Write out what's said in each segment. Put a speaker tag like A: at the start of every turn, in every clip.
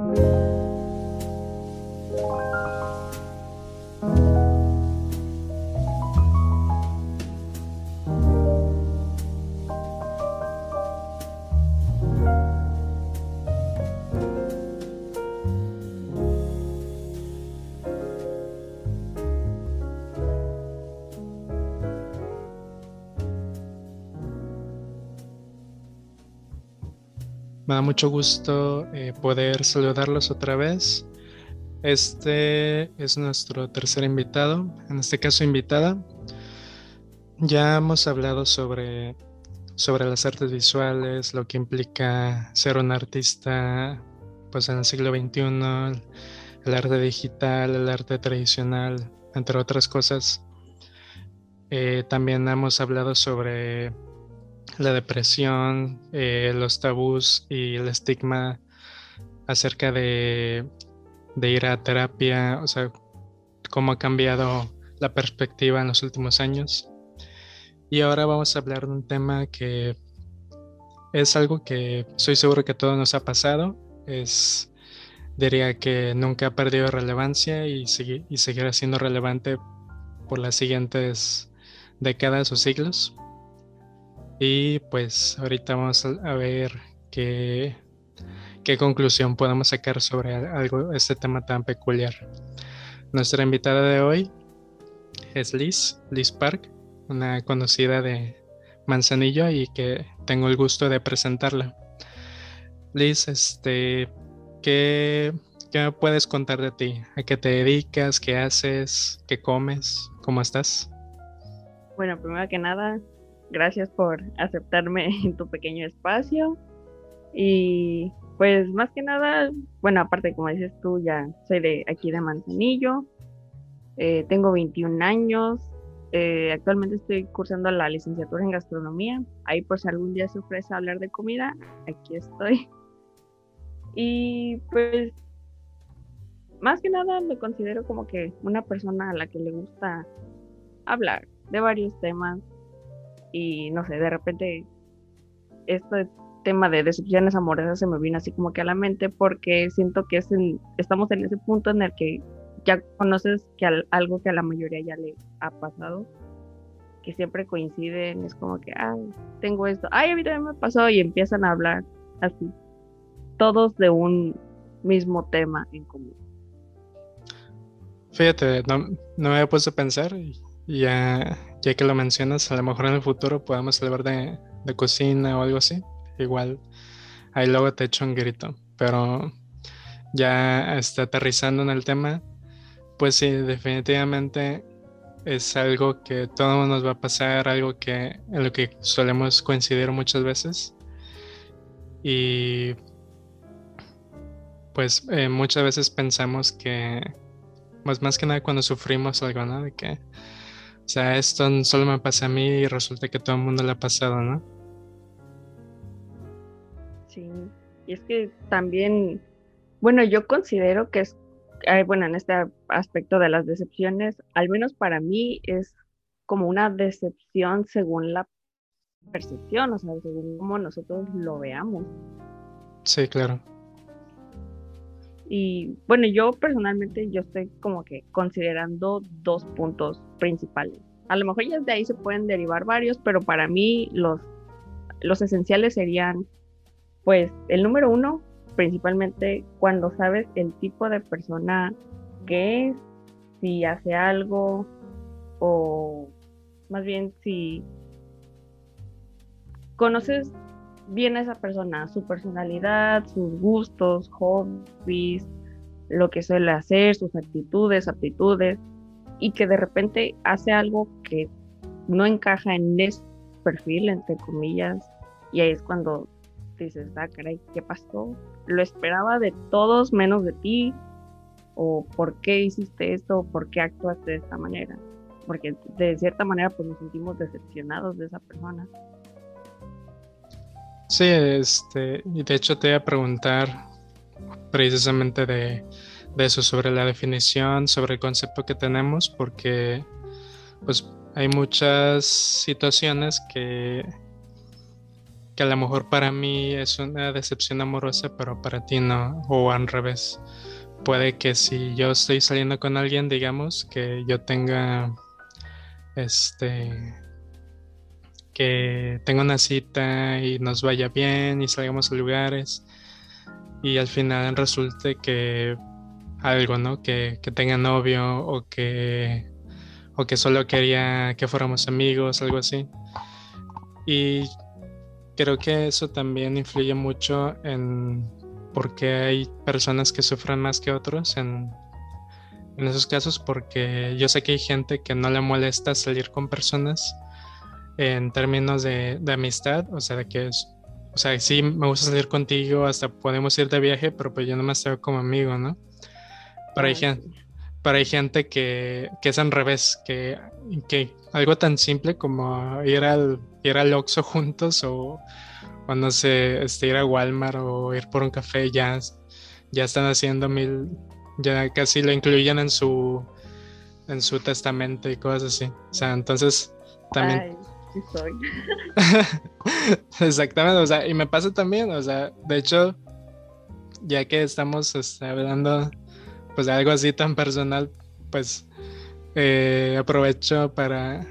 A: Música Me da mucho gusto eh, poder saludarlos otra vez. Este es nuestro tercer invitado, en este caso invitada. Ya hemos hablado sobre, sobre las artes visuales, lo que implica ser un artista pues en el siglo XXI, el arte digital, el arte tradicional, entre otras cosas. Eh, también hemos hablado sobre la depresión, eh, los tabús y el estigma acerca de, ir a terapia, o sea, cómo ha cambiado la perspectiva en los últimos años. Y ahora vamos a hablar de un tema que es algo que soy seguro que todo nos ha pasado. Es, diría que nunca ha perdido relevancia y, y seguirá siendo relevante por las siguientes décadas o siglos. Y pues ahorita vamos a ver qué, qué conclusión podemos sacar sobre algo, este tema tan peculiar. Nuestra invitada de hoy es Liz, Liz Park, una conocida de Manzanillo y que tengo el gusto de presentarla. Liz, este, ¿qué, ¿qué me puedes contar de ti? ¿A qué te dedicas? ¿Qué haces? ¿Qué comes? ¿Cómo estás?
B: Bueno, primero que nada, gracias por aceptarme en tu pequeño espacio. Y pues más que nada, bueno, aparte como dices tú, ya soy de aquí de Manzanillo, eh, tengo 21 años, eh, actualmente estoy cursando la licenciatura en gastronomía, ahí por si algún día se ofrece hablar de comida, aquí estoy. Y pues más que nada me considero como que una persona a la que le gusta hablar de varios temas, y no sé, de repente este tema de decepciones amorosas se me vino así como que a la mente porque siento que es estamos en ese punto en el que ya conoces que algo que a la mayoría ya le ha pasado, que siempre coinciden, es como que, ay, tengo esto, ay, a mí también me pasó y empiezan a hablar así, todos de un mismo tema en común.
A: Fíjate, no, no me había puesto a pensar y ya, ya que lo mencionas, a lo mejor en el futuro podemos hablar de, de cocina o algo así. Igual ahí luego te echo un grito. Pero ya está aterrizando en el tema, pues sí, definitivamente es algo que todo nos va a pasar, algo que en lo que solemos coincidir muchas veces. Y pues eh, muchas veces pensamos que, pues más que nada cuando sufrimos algo, ¿no? De que o sea, esto solo me pasa a mí y resulta que todo el mundo le ha pasado, ¿no?
B: Sí, y es que también, bueno, yo considero que es, eh, bueno, en este aspecto de las decepciones, al menos para mí es como una decepción según la percepción, o sea, según cómo nosotros lo veamos.
A: Sí, claro.
B: Y bueno, yo personalmente yo estoy como que considerando dos puntos principales. A lo mejor ya de ahí se pueden derivar varios, pero para mí los, los esenciales serían, pues, el número uno, principalmente cuando sabes el tipo de persona que es, si hace algo o más bien si conoces bien esa persona, su personalidad, sus gustos, hobbies, lo que suele hacer, sus actitudes, aptitudes, y que de repente hace algo que no encaja en ese perfil, entre comillas, y ahí es cuando dices, ah, caray, ¿qué pasó? Lo esperaba de todos menos de ti, o por qué hiciste esto, por qué actuaste de esta manera, porque de cierta manera pues nos sentimos decepcionados de esa persona.
A: Sí, este, y de hecho te iba a preguntar precisamente de, eso, sobre la definición, sobre el concepto que tenemos, porque pues hay muchas situaciones que, que a lo mejor para mí es una decepción amorosa, pero para ti no, o al revés. Puede que si yo estoy saliendo con alguien, digamos, que yo tenga este que tenga una cita y nos vaya bien y salgamos a lugares y al final resulte que algo, ¿no? Que, que tenga novio o que o que solo quería que fuéramos amigos, algo así. Y creo que eso también influye mucho en por qué hay personas que sufren más que otros en, en esos casos, porque yo sé que hay gente que no le molesta salir con personas en términos de, de amistad, o sea, de que es, o sea, sí me gusta salir contigo, hasta podemos ir de viaje, pero pues yo no me estoy como amigo, ¿no? Pero hay gente, pero hay gente que, que es al revés, que, que algo tan simple como ir al, ir al Oxxo juntos o, o no sé, este, ir a Walmart o ir por un café, ya, ya están haciendo mil, ya casi lo incluyen en su, en su testamento y cosas así. O sea, entonces también...
B: Ay, soy.
A: Exactamente, o sea, y me pasa también, o sea, de hecho, ya que estamos este, hablando pues de algo así tan personal, pues eh, aprovecho para...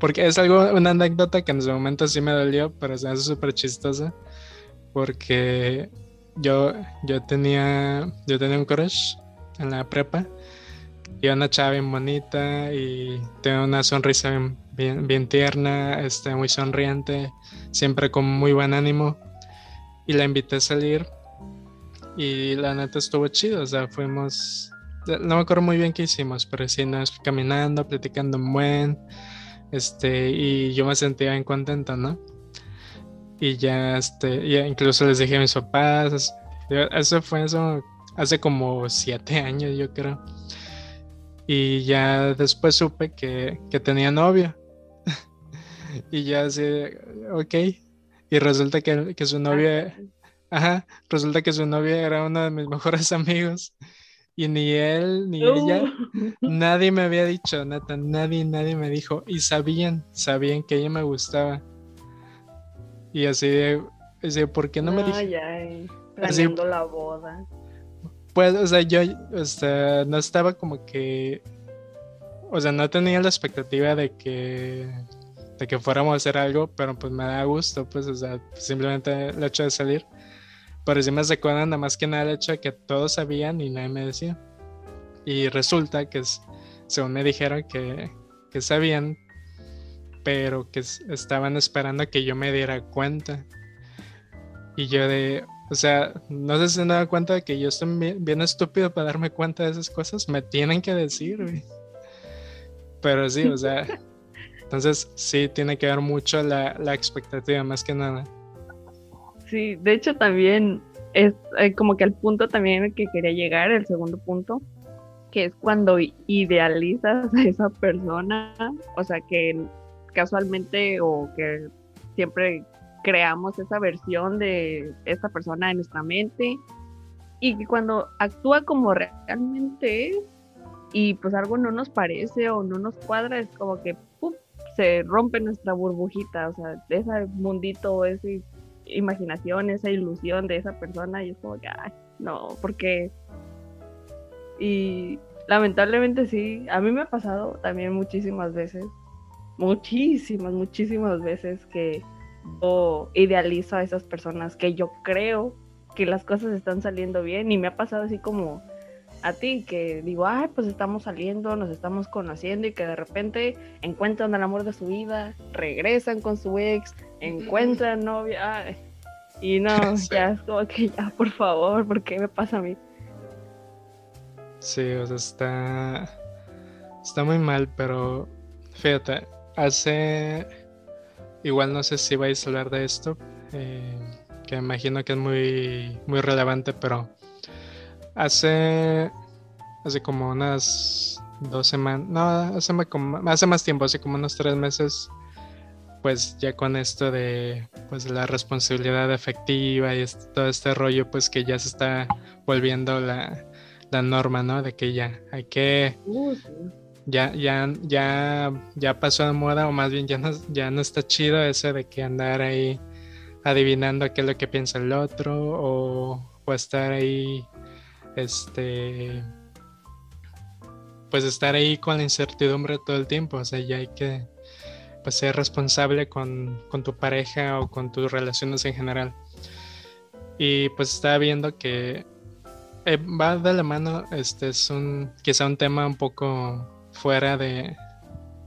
A: Porque es algo, una anécdota que en su momento sí me dolió, pero se hace súper chistosa. Porque yo, yo, tenía, yo tenía un crush en la prepa. Y una chava bien bonita y tenía una sonrisa bien, bien, tierna, este, muy sonriente, siempre con muy buen ánimo. Y la invité a salir y la neta estuvo chido, o sea, fuimos no me acuerdo muy bien qué hicimos, pero sí, nos caminando, platicando un buen, este, y yo me sentía bien contento, ¿no? Y ya, este, ya incluso les dije a mis papás, eso fue eso hace como siete años, yo creo. Y ya después supe que, que tenía novio. Y ya así, ok. Y resulta que, que su novia, ajá, resulta que su novia era uno de mis mejores amigos. Y ni él ni ella,
B: Uh.
A: nadie me había dicho, neta, nadie, nadie me dijo. Y sabían, sabían que ella me gustaba. Y así de, así ¿por qué no, me dije?
B: ya, planeando la boda.
A: Pues, o sea, yo, o sea, no estaba como que, o sea, no tenía la expectativa de que, de que fuéramos a hacer algo, pero pues me da gusto, pues, o sea, simplemente el hecho de salir. Pero sí me recuerdan nada más que nada el hecho de que todos sabían y nadie me decía. Y resulta que, según me dijeron, que, que sabían, pero que estaban esperando a que yo me diera cuenta. Y yo de, o sea, no sé si se dan cuenta de que yo estoy bien, bien estúpido para darme cuenta de esas cosas. Me tienen que decir. Pero sí, o sea, entonces sí tiene que ver mucho la, la expectativa, más que nada.
B: Sí, de hecho también es eh, como que el punto también que quería llegar, el segundo punto, que es cuando idealizas a esa persona, o sea que casualmente o que siempre creamos esa versión de esta persona en nuestra mente y que cuando actúa como realmente es y pues algo no nos parece o no nos cuadra, es como que. Se rompe nuestra burbujita, o sea, ese mundito, ese imaginación, esa ilusión de esa persona y es como que, no, porque... Y lamentablemente sí, a mí me ha pasado también muchísimas veces, muchísimas, muchísimas veces que yo idealizo a esas personas, que yo creo que las cosas están saliendo bien y me ha pasado así como a ti, que digo, ay, pues estamos saliendo, nos estamos conociendo y que de repente encuentran el amor de su vida, regresan con su ex, encuentran novia, ay, y no,
A: Sí.
B: ya es como que ya, por favor, ¿por qué me pasa a mí?
A: Sí, o sea, está, está muy mal, pero fíjate, hace, igual no sé si vais a hablar de esto, eh, que imagino que es muy, muy relevante, pero hace, hace como unas dos semanas, no, hace, como- hace más tiempo, hace como unos tres meses, pues ya con esto de pues la responsabilidad efectiva y este- todo este rollo, pues que ya se está volviendo la la norma, ¿no? De que ya hay que,
B: Uh,
A: ya, ya, ya, ya pasó de moda, o más bien ya no, ya no está chido eso de que andar ahí adivinando qué es lo que piensa el otro o, o estar ahí, este, pues estar ahí con la incertidumbre todo el tiempo, o sea, ya hay que pues, ser responsable con, con tu pareja o con tus relaciones en general. Y pues estaba viendo que eh, va de la mano, este es un, quizá un tema un poco fuera de,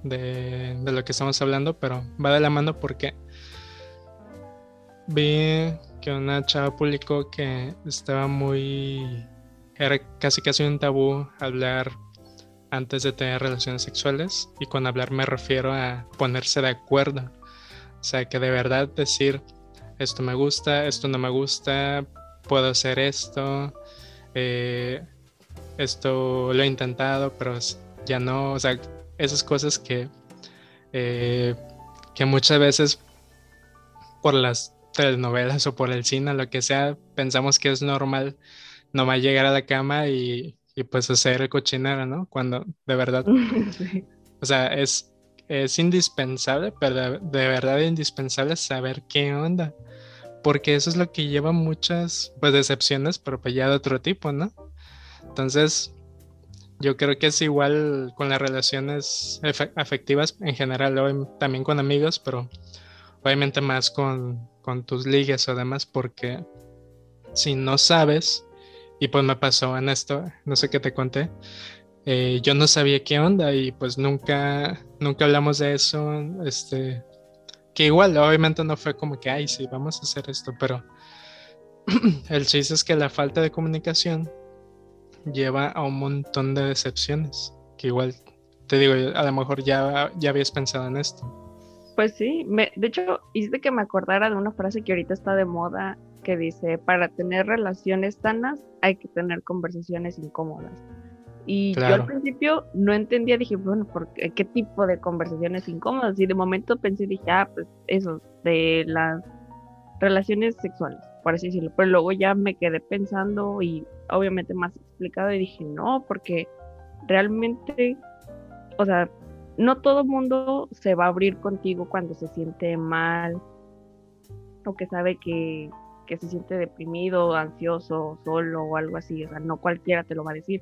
A: de, de, lo que estamos hablando, pero va de la mano porque vi que una chava publicó que estaba muy, era casi casi un tabú hablar antes de tener relaciones sexuales y con hablar me refiero a ponerse de acuerdo, o sea que de verdad decir esto me gusta, esto no me gusta, puedo hacer esto, eh, esto lo he intentado, pero ya no, o sea, esas cosas que, eh, que muchas veces por las telenovelas o por el cine, lo que sea, pensamos que es normal no va a llegar a la cama y, y pues hacer el cochinero, ¿no? Cuando de verdad, o sea, es, es indispensable, pero de, de, verdad indispensable saber qué onda porque eso es lo que lleva muchas pues decepciones, pero pues ya de otro tipo, ¿no? Entonces, yo creo que es igual con las relaciones afectivas en general, también con amigos, pero obviamente más con, con tus ligas o demás, porque si no sabes, y pues me pasó en esto, no sé qué te conté, eh, yo no sabía qué onda y pues nunca, nunca hablamos de eso, este, que igual, obviamente no fue como que, ay, sí, vamos a hacer esto, pero el chiste es que la falta de comunicación lleva a un montón de decepciones, que igual, te digo, a lo mejor ya, ya habías pensado en esto.
B: Pues sí, me, de hecho, hiciste que me acordara de una frase que ahorita está de moda, que dice, para tener relaciones sanas hay que tener conversaciones incómodas. Y yo al principio no entendía, dije, bueno, ¿por qué, qué, tipo de conversaciones incómodas? Y de momento pensé, dije, ah, pues eso, de las relaciones sexuales, por así decirlo. Pero luego ya me quedé pensando y obviamente más explicado y dije, no, porque realmente, o sea, no todo mundo se va a abrir contigo cuando se siente mal o que sabe que, que se siente deprimido, ansioso, solo o algo así. O sea, no cualquiera te lo va a decir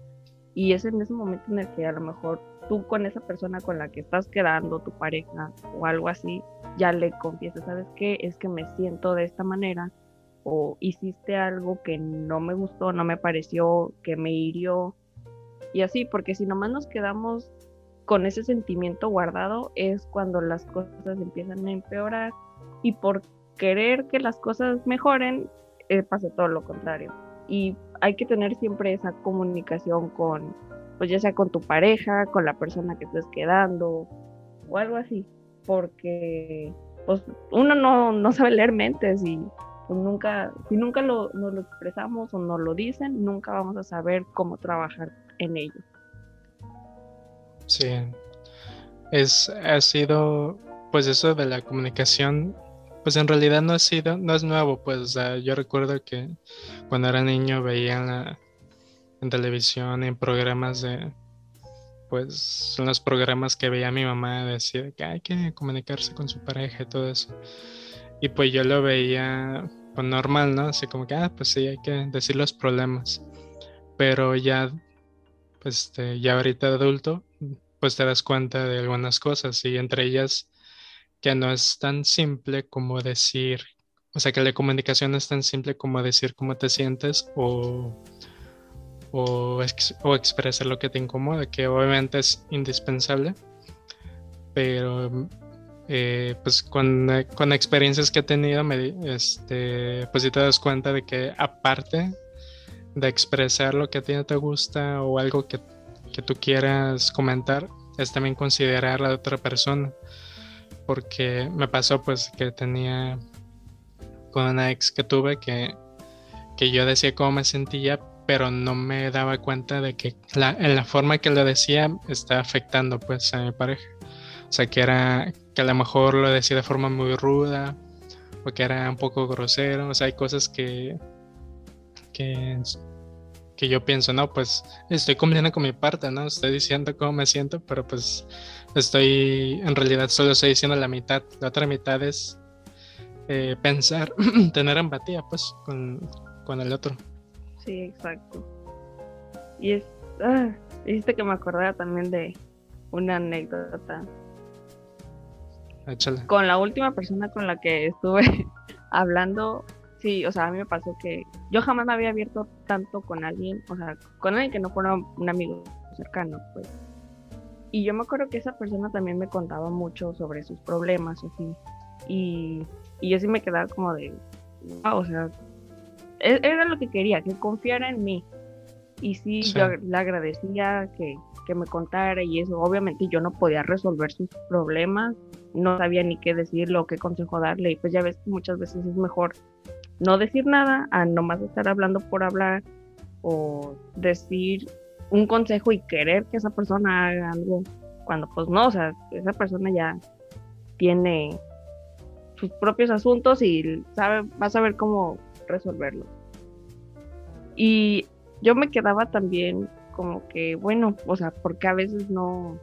B: y es en ese momento en el que a lo mejor tú con esa persona con la que estás quedando, tu pareja o algo así, ya le confiesas, ¿sabes qué? Es que me siento de esta manera o hiciste algo que no me gustó, no me pareció, que me hirió y así, porque si nomás nos quedamos con ese sentimiento guardado es cuando las cosas empiezan a empeorar y por querer que las cosas mejoren eh, pasa todo lo contrario y hay que tener siempre esa comunicación con, pues ya sea con tu pareja, con la persona que estés quedando o algo así, porque pues uno no, no sabe leer mentes y pues nunca, si nunca lo, nos lo expresamos o nos lo dicen, nunca vamos a saber cómo trabajar en ello.
A: Sí, es, ha sido, pues eso de la comunicación pues en realidad no ha sido, no es nuevo, pues, o yo recuerdo que cuando era niño veía en, televisión, en programas de, pues, son los programas que veía mi mamá, decía que hay que comunicarse con su pareja y todo eso. Y pues yo lo veía, pues, normal, ¿no? Así como que, ah, pues sí, hay que decir los problemas. Pero ya, pues, ya ahorita adulto, pues te das cuenta de algunas cosas y entre ellas que no es tan simple como decir, o sea, que la comunicación es tan simple como decir cómo te sientes o, o, o expresar lo que te incomoda, que obviamente es indispensable, pero eh, pues con, con, experiencias que he tenido, me, este, pues si te das cuenta de que aparte de expresar lo que a ti no te gusta o algo que, que tú quieras comentar, es también considerar a la otra persona porque me pasó pues que tenía con una ex que tuve que, que yo decía cómo me sentía, pero no me daba cuenta de que la, en la forma que lo decía estaba afectando pues a mi pareja. O sea, que era que a lo mejor lo decía de forma muy ruda o que era un poco grosero. O sea, hay cosas que, que, que yo pienso, no, pues estoy cumpliendo con mi parte, ¿no? Estoy diciendo cómo me siento, pero pues estoy, en realidad solo estoy diciendo la mitad. La otra mitad es eh, pensar, tener empatía, pues, con, el otro.
B: Sí, exacto. Y es, ah, hiciste que me acordara también de una anécdota.
A: Échale.
B: Con la última persona con la que estuve hablando, sí, o sea, a mí me pasó que yo jamás me había abierto tanto con alguien, o sea, con alguien que no fuera un amigo cercano, pues. Y yo me acuerdo que esa persona también me contaba mucho sobre sus problemas, así. Y, y yo sí me quedaba como de, o sea, e, era lo que quería, que confiara en mí. Y sí, yo le agradecía que, que me contara y eso. Obviamente yo no podía resolver sus problemas, no sabía ni qué decirle o qué consejo darle. Y pues ya ves que muchas veces es mejor no decir nada a nomás estar hablando por hablar o decir un consejo y querer que esa persona haga algo cuando pues no, o sea, esa persona ya tiene sus propios asuntos y sabe, va a saber cómo resolverlo. Y yo me quedaba también como que, bueno, o sea, porque a veces no,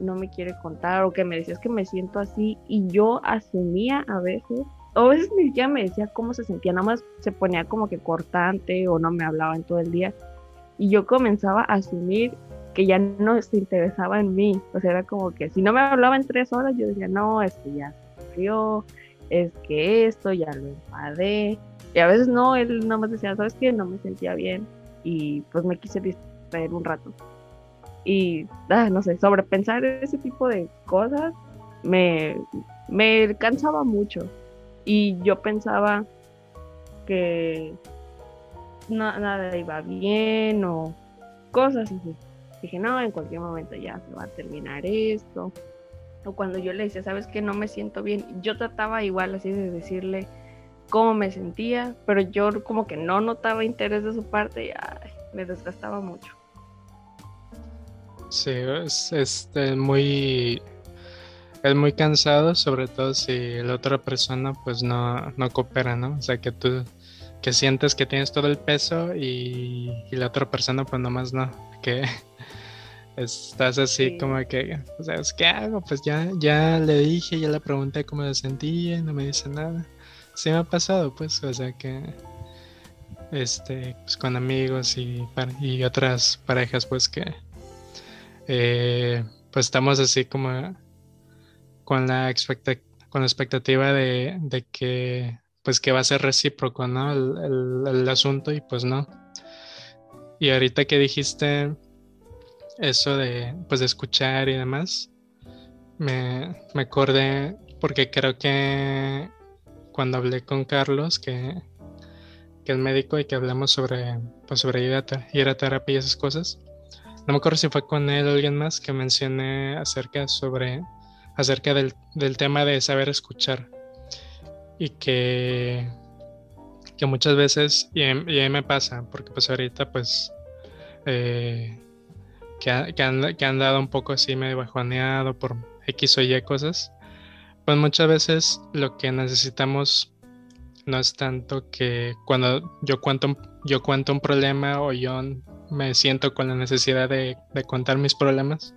B: no me quiere contar o que me decías que me siento así y yo asumía a veces, a veces ni siquiera me decía cómo se sentía, nada más se ponía como que cortante o no me hablaba en todo el día. Y yo comenzaba a asumir que ya no se interesaba en mí, o sea, era como que si no me hablaba en tres horas yo decía, no, es que ya sufrió, es que esto ya lo enfadé, y a veces no, él no me decía, ¿sabes qué? No me sentía bien y pues me quise distraer un rato. Y, ah, no sé, sobrepensar ese tipo de cosas me, me cansaba mucho. Y yo pensaba que nada iba bien o cosas así. Dije, no, en cualquier momento ya se va a terminar esto. O cuando yo le decía, sabes que no me siento bien, yo trataba igual así de decirle cómo me sentía, pero yo como que no notaba interés de su parte y me desgastaba mucho.
A: Sí, es este, muy, es muy cansado, sobre todo si la otra persona pues no, no coopera, ¿no? O sea, que tú que sientes que tienes todo el peso y, la otra persona pues nomás no, que estás así como que, o sea, ¿qué hago? Pues ya, ya le dije, ya le pregunté cómo se sentía, no me dice nada. Sí me ha pasado, pues, o sea que este, pues con amigos y, y otras parejas, pues que eh, pues estamos así como con la, con la expectativa de, que pues que va a ser recíproco, ¿no? El, asunto y pues no. Y ahorita que dijiste eso de pues de escuchar y demás, me, me acordé porque creo que cuando hablé con Carlos, que, que es médico y que hablamos sobre, pues sobre ir a terapia y esas cosas, no me acuerdo si fue con él o alguien más que mencioné acerca sobre acerca del, tema de saber escuchar. Y que que muchas veces y, a mí me pasa porque pues ahorita pues eh, que, que, han, que han dado un poco así medio bajoneado por X o Y cosas pues muchas veces lo que necesitamos no es tanto que cuando yo cuento, yo cuento un problema o yo me siento con la necesidad de, contar mis problemas,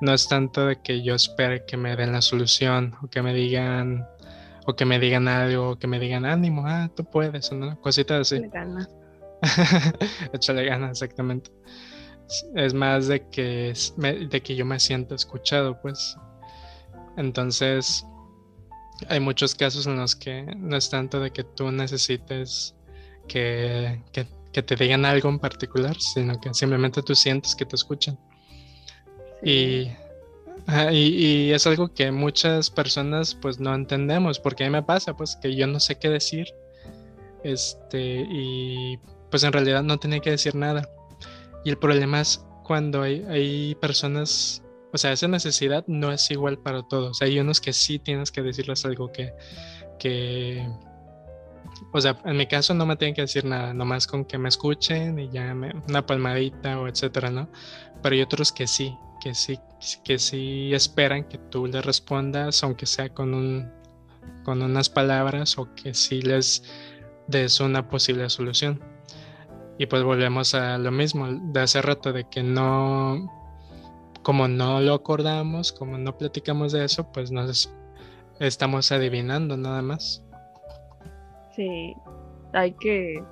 A: no es tanto de que yo espere que me den la solución o que me digan o que me digan algo o que me digan ánimo, ah, tú puedes, ¿no? Cositas así.
B: Gana.
A: Échale ganas, exactamente. Es más de que, de que yo me siento escuchado, pues. Entonces, hay muchos casos en los que no es tanto de que tú necesites que, que que te digan algo en particular, sino que simplemente tú sientes que te escuchan. Y, y, es algo que muchas personas pues no entendemos, porque a mí me pasa pues que yo no sé qué decir, este, y pues en realidad no tenía que decir nada. Y el problema es cuando hay, hay personas, o sea, esa necesidad no es igual para todos. Hay unos que sí tienes que decirles algo que, que o sea, en mi caso no me tienen que decir nada, nomás con que me escuchen y ya me, una palmadita o etcétera, ¿no? Pero hay otros que sí, que sí, que sí esperan que tú les respondas, aunque sea con un, con unas palabras o que sí les des una posible solución. Y pues volvemos a lo mismo de hace rato, de que no, como no lo acordamos, como no platicamos de eso, pues nos estamos adivinando nada más
B: Sí, hay que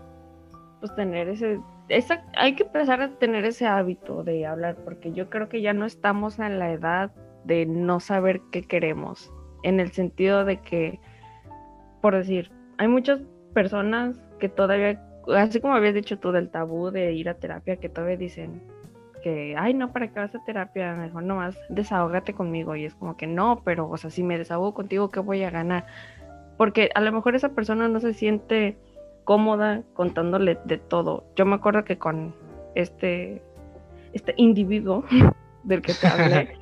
B: pues tener ese, esa, hay que empezar a tener ese hábito de hablar, porque yo creo que ya no estamos en la edad de no saber qué queremos, en el sentido de que, por decir, hay muchas personas que todavía, así como habías dicho tú del tabú de ir a terapia, que todavía dicen que, ay, no, ¿para qué vas a terapia? Mejor nomás desahógate conmigo. Y es como que no, pero, o sea, si me desahogo contigo, ¿qué voy a ganar? Porque a lo mejor esa persona no se siente cómoda contándole de todo. Yo me acuerdo que con este, este individuo del que te hablé,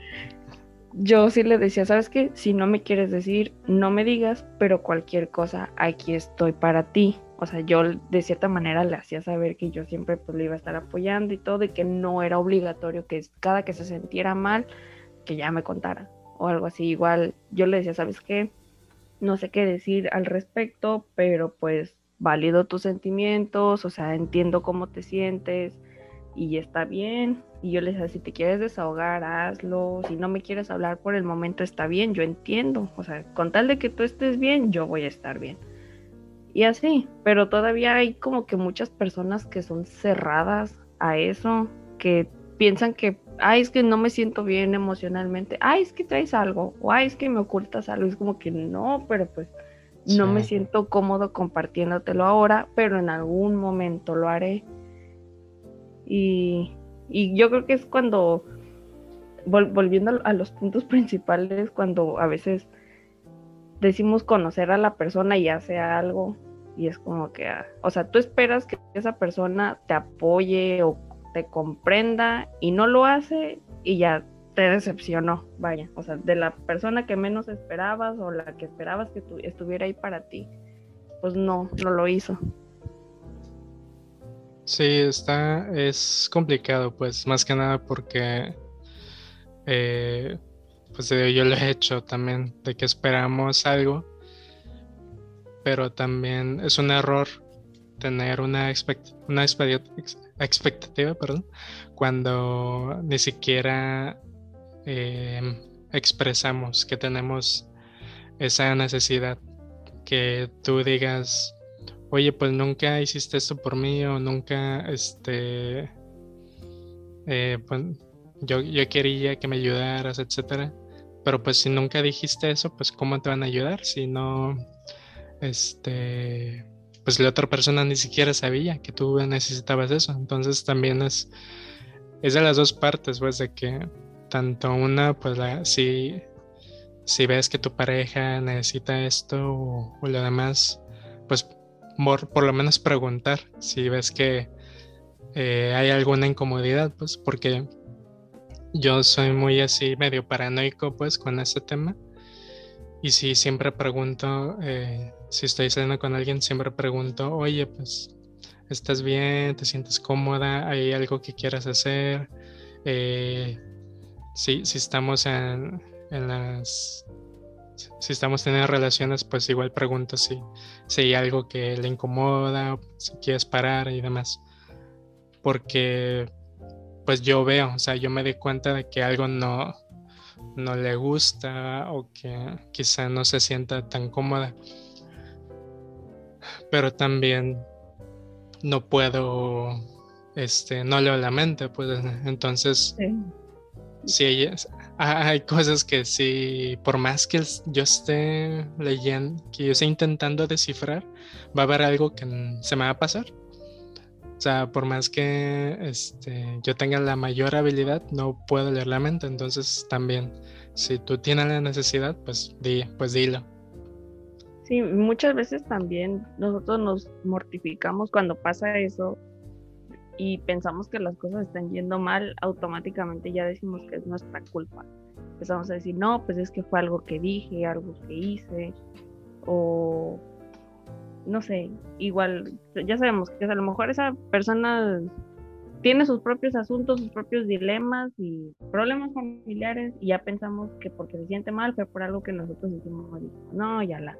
B: yo sí le decía, ¿sabes qué? Si no me quieres decir, no me digas, pero cualquier cosa, aquí estoy para ti. O sea, yo de cierta manera le hacía saber que yo siempre pues le iba a estar apoyando y todo, y que no era obligatorio que cada que se sintiera mal, que ya me contara o algo así. Igual yo le decía, ¿sabes qué? No sé qué decir al respecto, pero pues valido tus sentimientos, o sea, entiendo cómo te sientes y está bien. Y yo les decía, si te quieres desahogar, hazlo. Si no me quieres hablar por el momento, está bien, yo entiendo. O sea, con tal de que tú estés bien, yo voy a estar bien. Y así, pero todavía hay como que muchas personas que son cerradas a eso, que piensan que, ay, es que no me siento bien emocionalmente, ay, es que traes algo, o ay, es que me ocultas algo. Es como que no, pero pues no me siento cómodo compartiéndotelo ahora, pero en algún momento lo haré. Y, yo creo que es cuando, volviendo a los puntos principales, cuando a veces decimos conocer a la persona y hace algo y es como que, ah, o sea, tú esperas que esa persona te apoye o te comprenda y no lo hace y ya te decepcionó, vaya, o sea, de la persona que menos esperabas o la que esperabas que estuviera ahí para ti, pues no, no lo hizo.
A: Sí, está, es complicado, pues más que nada porque, eh, pues yo lo he hecho también, de que esperamos algo, pero también es un error tener una, una expectativa, perdón, cuando ni siquiera Em, expresamos que tenemos esa necesidad, que tú digas, oye, pues nunca hiciste esto por mí o nunca, este, eh, pues, yo, yo quería que me ayudaras, etcétera. Pero pues si nunca dijiste eso, pues cómo te van a ayudar si no, este, pues la otra persona ni siquiera sabía que tú necesitabas eso. Entonces también es, es de las dos partes, pues de que tanto una, pues si, si ves que tu pareja necesita esto o, lo demás, pues por, lo menos preguntar si ves que eh, hay alguna incomodidad, pues porque yo soy muy así medio paranoico pues con este tema y si siempre pregunto, eh, si estoy saliendo con alguien, siempre pregunto, oye, pues, ¿estás bien? ¿Te sientes cómoda? ¿Hay algo que quieras hacer? Eh, si, estamos en, las si estamos teniendo relaciones, pues igual pregunto si, si hay algo que le incomoda, si quieres parar y demás. Porque pues yo veo, o sea, yo me doy cuenta de que algo no, no le gusta o que quizá no se sienta tan cómoda. Pero también no puedo, este, no leo la mente, pues entonces sí, hay cosas que sí, por más que yo esté leyendo, que yo esté intentando descifrar, va a haber algo que se me va a pasar. O sea, por más que este, yo tenga la mayor habilidad, no puedo leer la mente. Entonces también, si tú tienes la necesidad, pues, di, pues dilo.
B: Sí, muchas veces también nosotros nos mortificamos cuando pasa eso y pensamos que las cosas están yendo mal, automáticamente ya decimos que es nuestra culpa. Empezamos a decir, no, pues es que fue algo que dije, algo que hice, o no sé, igual, ya sabemos que a lo mejor esa persona tiene sus propios asuntos, sus propios dilemas y problemas familiares y ya pensamos que porque se siente mal fue por algo que nosotros hicimos. No, ya la,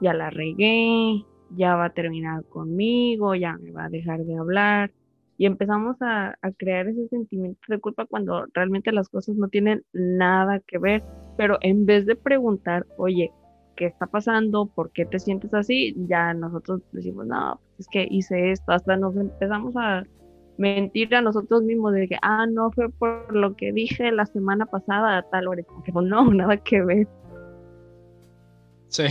B: ya la regué, ya va a terminar conmigo, ya me va a dejar de hablar. Y empezamos a, crear ese sentimiento de culpa cuando realmente las cosas no tienen nada que ver. Pero en vez de preguntar, oye, qué está pasando, por qué te sientes así, ya nosotros decimos, no, es que hice esto, hasta nos empezamos a mentir a nosotros mismos de que, ah, no fue por lo que dije la semana pasada a tal hora, que no, nada que ver.
A: Sí,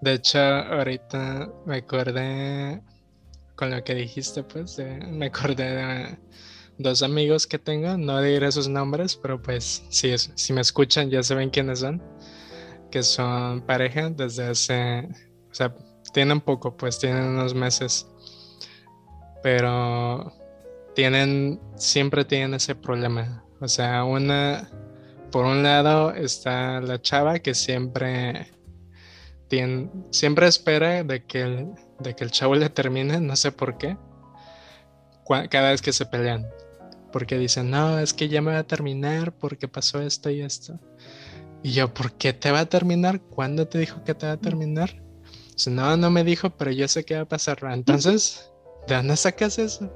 A: de hecho, ahorita me acordé con lo que dijiste, pues, me acordé de dos amigos que tengo, no diré sus nombres, pero pues si, si me escuchan ya saben quiénes son, que son pareja desde hace, o sea, tienen poco, pues tienen unos meses, pero tienen, siempre tienen ese problema, o sea, una, por un lado está la chava que siempre siempre espera de que el, de que el chavo le termine, no sé por qué, cada vez que se pelean porque dicen, no, es que ya me va a terminar porque pasó esto y esto. Y yo, ¿por qué te va a terminar? ¿Cuándo te dijo que te va a terminar? Dice, no, no me dijo, pero yo sé que va a pasar. Entonces, ¿de dónde sacas eso?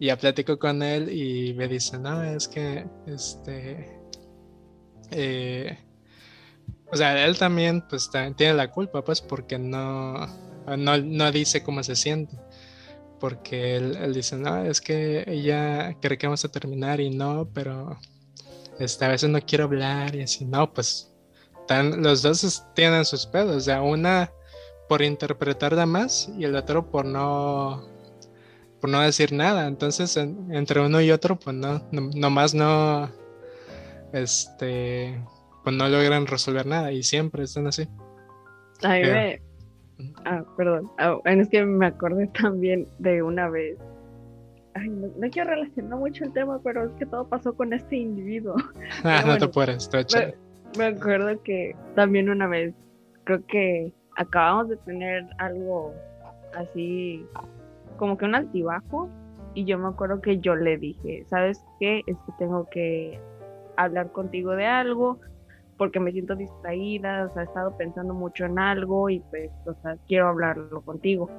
A: Y ya platico con él y me dice, no, es que, este, eh, o sea, él también, pues, tiene la culpa, pues, porque no, no, no dice cómo se siente. Porque él, dice, no, es que ella cree que vamos a terminar y no, pero este, a veces no quiero hablar y así, no, pues los dos tienen sus pedos, o sea, una por interpretarla más y el otro por no por no decir nada, entonces entre uno y otro pues no, nomás no este pues no logran resolver nada y siempre están así.
B: Ay, ve Ah, perdón. Ah, es que me acordé también de una vez. Ay, no, quiero relacionar mucho el tema, pero es que todo pasó con este individuo.
A: Ah, no te puedes, me,
B: me acuerdo que también una vez, creo que acabamos de tener algo así, como que un altibajo, y yo me acuerdo que yo le dije, ¿sabes qué? Es que tengo que hablar contigo de algo, porque me siento distraída, o sea, he estado pensando mucho en algo y pues, o sea, quiero hablarlo contigo.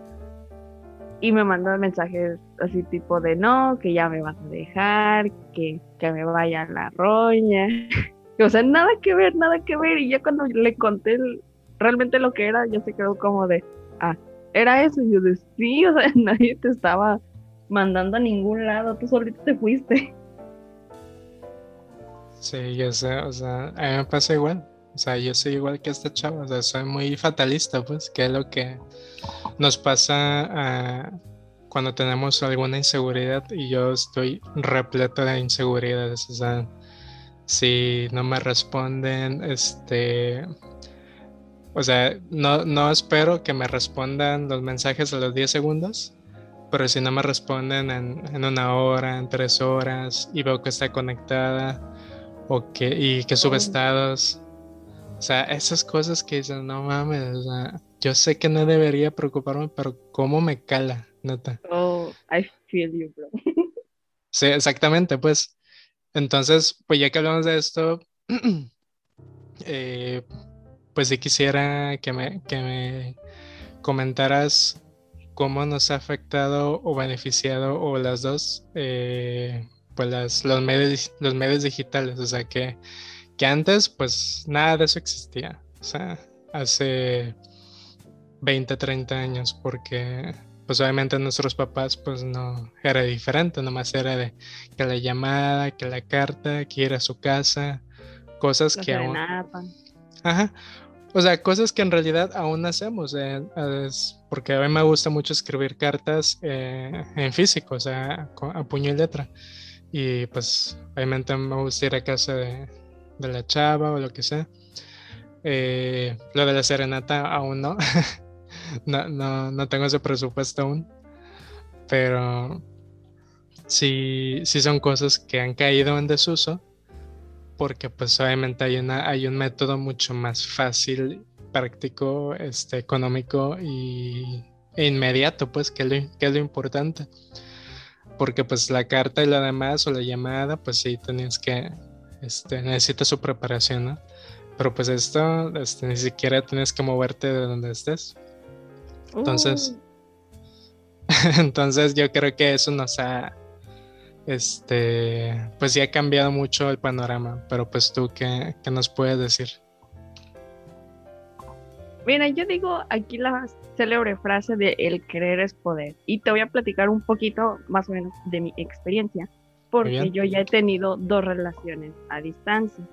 B: Y me mandó mensajes así tipo de no, que ya me vas a dejar, que, que me vaya la roña. o sea, nada que ver, nada que ver. Y ya cuando le conté realmente lo que era, ya se quedó como de, ah, era eso. Y yo de sí, o sea, nadie te estaba mandando a ningún lado, tú solito te fuiste.
A: Sí, yo sé, o sea, a mí me pasa igual. O sea, yo soy igual que esta chava, o sea, soy muy fatalista, pues, que es lo que nos pasa ah, cuando tenemos alguna inseguridad y yo estoy repleto de inseguridades, o sea, si no me responden, este, o sea, no, no espero que me respondan los mensajes a los 10 segundos, pero si no me responden en, en una hora, en tres horas y veo que está conectada, o que, y que sube estados. O sea, esas cosas que dicen, no mames, o sea, yo sé que no debería preocuparme, pero cómo me cala, neta.
B: Oh, I feel you, bro.
A: sí, exactamente, pues. Entonces, pues ya que hablamos de esto, eh, pues sí quisiera que me, que me comentaras cómo nos ha afectado o beneficiado o las dos eh, pues los, medios, los medios digitales, o sea que, que antes pues nada de eso existía, o sea, hace 20, 30 años, porque pues obviamente nuestros papás pues no era diferente, nomás era de que la llamada, que la carta, que ir a su casa, cosas que aún... Ajá. O sea, cosas que en realidad aún hacemos, eh, porque a mí me gusta mucho escribir cartas eh, en físico, o sea, a puño y letra. Y pues obviamente me gusta ir a casa de, la chava o lo que sea. Eh, lo de la serenata aún no. no, no. tengo ese presupuesto aún. Pero sí, sí son cosas que han caído en desuso. Porque pues obviamente hay, una, hay un método mucho más fácil, práctico, este, económico y, e inmediato, pues, que que es lo importante porque pues la carta y la demás o la llamada, pues sí, tenías que, este, necesita su preparación, ¿no? Pero pues esto, este, ni siquiera tienes que moverte de donde estés. Entonces, uh. entonces yo creo que eso nos ha, este, pues sí ha cambiado mucho el panorama, pero pues tú, ¿qué, qué nos puedes decir?
B: Mira, yo digo aquí la célebre frase de el querer es poder. Y te voy a platicar un poquito más o menos de mi experiencia, porque yo ya he tenido dos relaciones a distancia.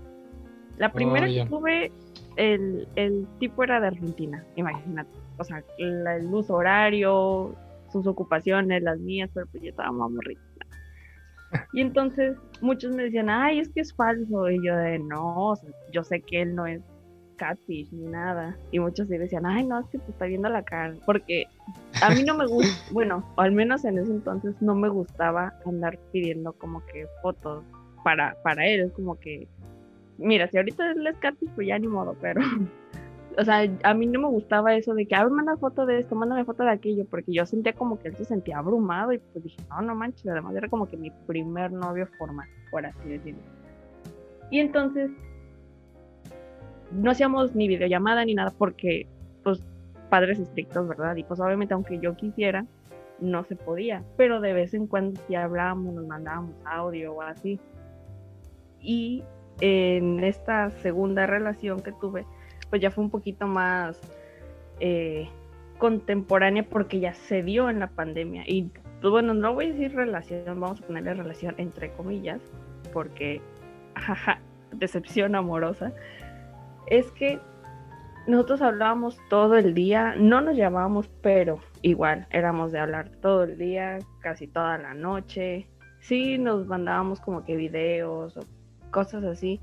B: La oh, primera que tuve, el, el, tipo era de Argentina, imagínate. O sea, el uso horario, sus ocupaciones, las mías, pero pues yo estaba muy aburrida. Y entonces muchos me decían, ay, es que es falso. Y yo de, no, yo sé que él no es catfish ni nada. Y muchos sí decían, ay, no, es que te está viendo la cara. Porque a mí no me gusta, bueno, o al menos en ese entonces no me gustaba andar pidiendo como que fotos para, para él. Como que, mira, si ahorita él es catfish, pues ya ni modo, pero. O sea, a mí no me gustaba eso de que, a ver, manda foto de esto, mándame foto de aquello, porque yo sentía como que él se sentía abrumado y pues dije, no, no manches, además era como que mi primer novio formal, por así decirlo. Y entonces no hacíamos ni videollamada ni nada porque, pues, padres estrictos, ¿verdad? Y pues obviamente aunque yo quisiera, no se podía, pero de vez en cuando sí hablábamos, nos mandábamos audio o así. Y en esta segunda relación que tuve, pues ya fue un poquito más eh, contemporánea porque ya se dio en la pandemia. Y pues bueno, no voy a decir relación, vamos a ponerle relación entre comillas, porque, jaja, decepción amorosa es que nosotros hablábamos todo el día, no nos llamábamos, pero igual éramos de hablar todo el día, casi toda la noche. Sí, nos mandábamos como que videos o cosas así.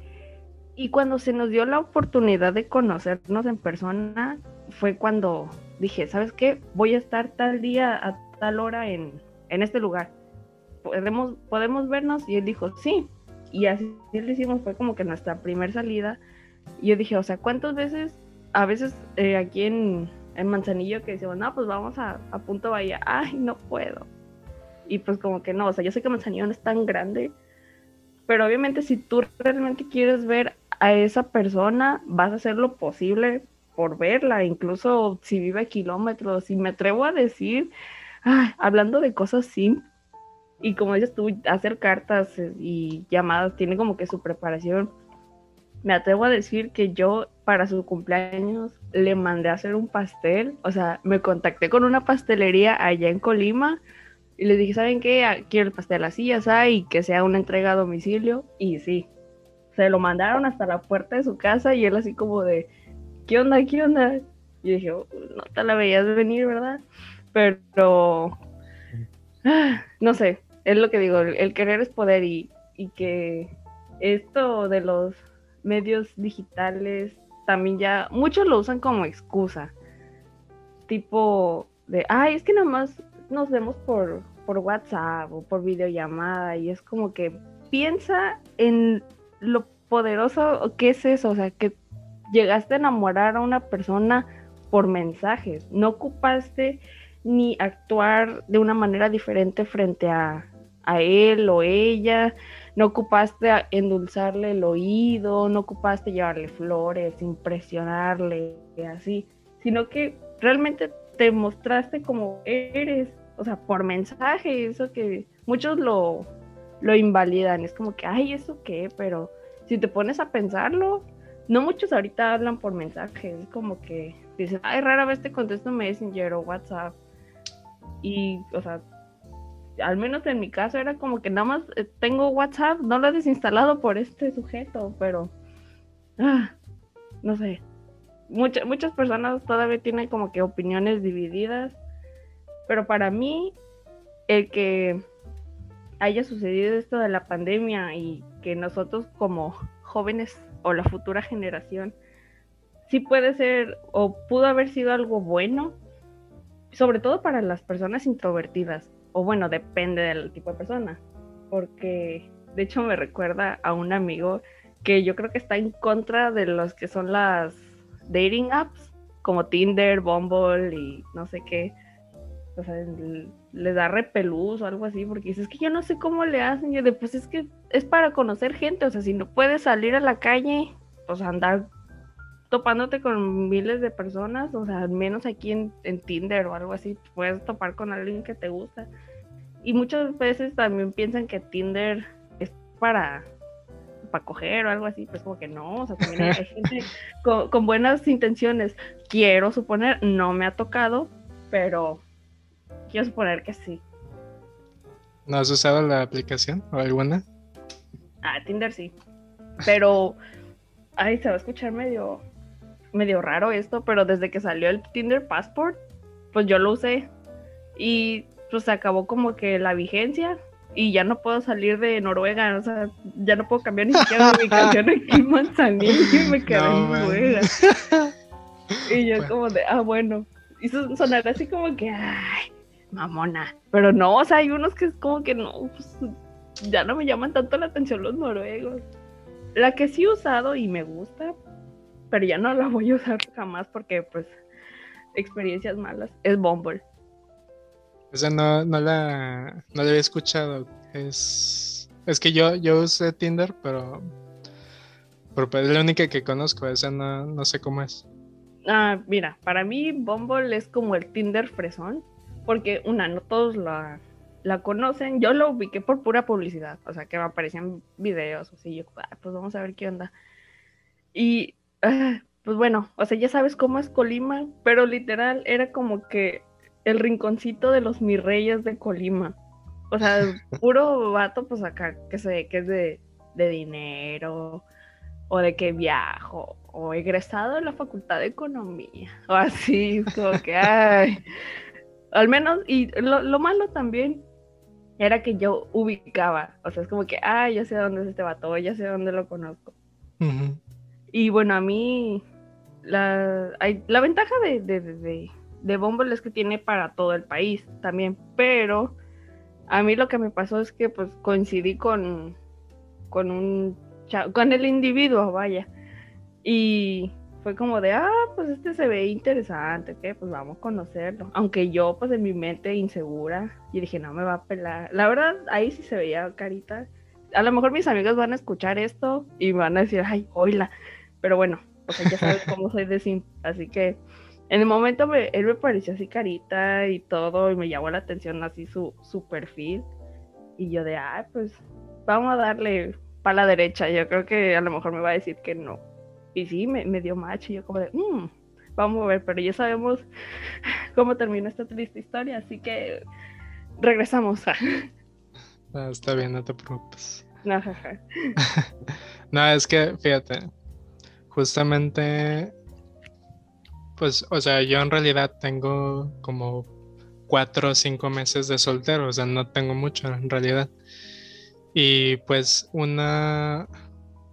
B: Y cuando se nos dio la oportunidad de conocernos en persona, fue cuando dije, ¿sabes qué? Voy a estar tal día a tal hora en, en este lugar. ¿Podemos, ¿Podemos vernos? Y él dijo, sí. Y así lo hicimos, fue como que nuestra primera salida y yo dije, o sea, ¿cuántas veces, a veces eh, aquí en, en, Manzanillo que decimos, no, pues vamos a, a Punto Bahía, ay, no puedo. Y pues como que no, o sea, yo sé que Manzanillo no es tan grande, pero obviamente si tú realmente quieres ver a esa persona, vas a hacer lo posible por verla, incluso si vive a kilómetros. Y me atrevo a decir, hablando de cosas así, y como dices tú, hacer cartas y llamadas tiene como que su preparación me atrevo a decir que yo para su cumpleaños le mandé a hacer un pastel, o sea, me contacté con una pastelería allá en Colima y le dije, ¿saben qué? Ah, quiero el pastel así, ya y que sea una entrega a domicilio y sí, se lo mandaron hasta la puerta de su casa y él así como de, ¿qué onda? ¿Qué onda? Y dije, no te la veías venir, ¿verdad? Pero, no sé, es lo que digo, el querer es poder y, y que esto de los medios digitales también ya, muchos lo usan como excusa. Tipo de, ay, es que nada más nos vemos por, por WhatsApp o por videollamada y es como que piensa en lo poderoso que es eso, o sea, que llegaste a enamorar a una persona por mensajes, no ocupaste ni actuar de una manera diferente frente a, a él o ella, no ocupaste endulzarle el oído, no ocupaste llevarle flores, impresionarle, así, sino que realmente te mostraste como eres, o sea, por mensaje, eso que muchos lo, lo invalidan, es como que, ay, ¿eso qué? Pero si te pones a pensarlo, no muchos ahorita hablan por mensaje, es como que dicen, ay, rara vez te contesto Messenger o WhatsApp. Y, o sea, al menos en mi caso era como que nada más eh, tengo WhatsApp, no lo he desinstalado por este sujeto, pero ah, no sé. muchas personas todavía tienen como que opiniones divididas, pero para mí el que haya sucedido esto de la pandemia y que nosotros como jóvenes o la futura generación sí puede ser o pudo haber sido algo bueno, sobre todo para las personas introvertidas o bueno, depende del tipo de persona, porque de hecho me recuerda a un amigo que yo creo que está en contra de los que son las dating apps, como Tinder, Bumble y no sé qué. O sea, les da repelús o algo así, porque dices que yo no sé cómo le hacen. Yo de, pues es que es para conocer gente, o sea, si no puedes salir a la calle, pues andar topándote con miles de personas, o sea, al menos aquí en, Tinder o algo así, puedes topar con alguien que te gusta. Y muchas veces también piensan que Tinder es para, para coger o algo así, pues como que no, o sea, también hay gente con, buenas intenciones. Quiero suponer, no me ha tocado, pero quiero suponer que sí.
A: ¿No has usado la aplicación o alguna?
B: Ah, Tinder sí. Pero, ay, se va a escuchar medio, medio raro esto, pero desde que salió el Tinder Passport, pues yo lo usé. Y pues se acabó como que la vigencia y ya no puedo salir de Noruega, o sea, ya no puedo cambiar ni siquiera de ubicación aquí en Manzanillo y me quedé en Noruega. y yo como de, ah, bueno, y sonar así como que, ay, mamona, pero no, o sea, hay unos que es como que no, pues, ya no me llaman tanto la atención los noruegos. La que sí he usado y me gusta, pero ya no la voy a usar jamás porque pues experiencias malas, es Bumble.
A: O sea, no, no, la, no la había escuchado. Es, es que yo, yo usé Tinder, pero, pero pues, es la única que conozco. O sea, no, no sé cómo es.
B: Ah, mira, para mí Bumble es como el Tinder fresón, porque una, no todos la, la conocen. Yo lo ubiqué por pura publicidad, o sea, que me aparecían videos, así, yo, ah, pues vamos a ver qué onda. Y, ah, pues bueno, o sea, ya sabes cómo es Colima, pero literal era como que el rinconcito de los mirreyes de Colima. O sea, puro vato, pues acá, que sé, que es de, dinero, o de que viajo, o egresado de la Facultad de Economía, o así, como que, ay. Al menos, y lo, malo también era que yo ubicaba, o sea, es como que, ay, ya sé dónde es este vato, ya sé dónde lo conozco. Y bueno, a mí, la, hay, la ventaja de, de de Bumble es que tiene para todo el país también, pero a mí lo que me pasó es que pues coincidí con, con un con el individuo, vaya, y fue como de, ah, pues este se ve interesante, que pues vamos a conocerlo, aunque yo pues en mi mente insegura, y dije, no me va a pelar, la verdad, ahí sí se veía carita, a lo mejor mis amigos van a escuchar esto y van a decir, ay, oíla, pero bueno, pues ya sabes cómo soy de sim, así que en el momento él me pareció así carita y todo, y me llamó la atención así su, su perfil. Y yo de, ah, pues vamos a darle para la derecha. Yo creo que a lo mejor me va a decir que no. Y sí, me, dio match y yo como de, mmm, vamos a ver, pero ya sabemos cómo terminó esta triste historia, así que regresamos a...
A: Ah, está bien, no te preocupes. No, no, es que, fíjate, justamente pues, o sea, yo en realidad tengo como cuatro o cinco meses de soltero, o sea, no tengo mucho en realidad. Y pues una,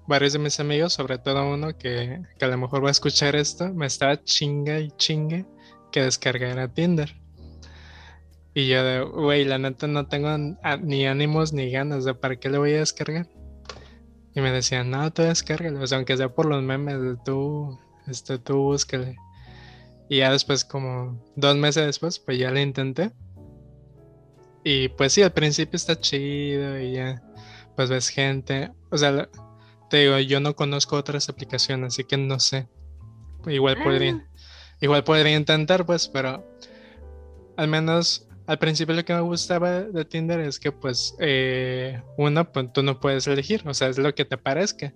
A: varios de mis amigos, sobre todo uno que, a lo mejor va a escuchar esto, me estaba chinga y chingue que descargara Tinder. Y yo de, güey, la neta no tengo ni ánimos ni ganas de para qué le voy a descargar. Y me decían, no, tú descárgalo, o sea, aunque sea por los memes de tú, este, tú búscale. Y ya después, como dos meses después, pues ya le intenté. Y pues sí, al principio está chido y ya, pues ves gente. O sea, te digo, yo no conozco otras aplicaciones, así que no sé. Igual podría, ah. igual podría intentar, pues, pero al menos al principio lo que me gustaba de Tinder es que, pues, eh, uno, pues tú no puedes elegir, o sea, es lo que te parezca.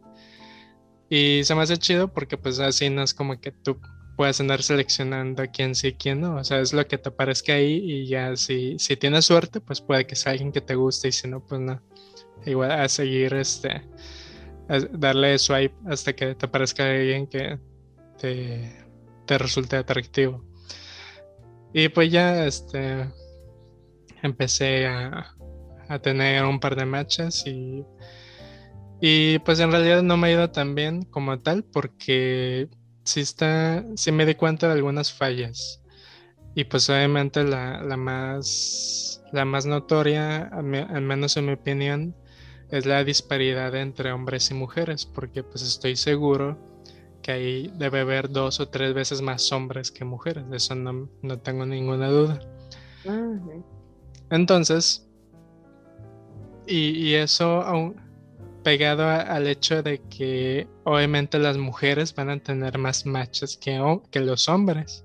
A: Y se me hace chido porque, pues, así no es como que tú puedes andar seleccionando a quién sí y quién no. O sea, es lo que te parezca ahí y ya si, si tienes suerte, pues puede que sea alguien que te guste y si no, pues no. Igual a seguir este, darle swipe hasta que te parezca alguien que te, te resulte atractivo. Y pues ya este, empecé a, a tener un par de matches y, y pues en realidad no me ha ido tan bien como tal porque sí está, sí me di cuenta de algunas fallas. Y pues obviamente la, más, la más notoria, al menos en mi opinión, es la disparidad entre hombres y mujeres, porque pues estoy seguro que ahí debe haber dos o tres veces más hombres que mujeres, de eso no, tengo ninguna duda. Ah, Entonces, y, eso aún pegado al hecho de que obviamente las mujeres van a tener más matches que, que los hombres.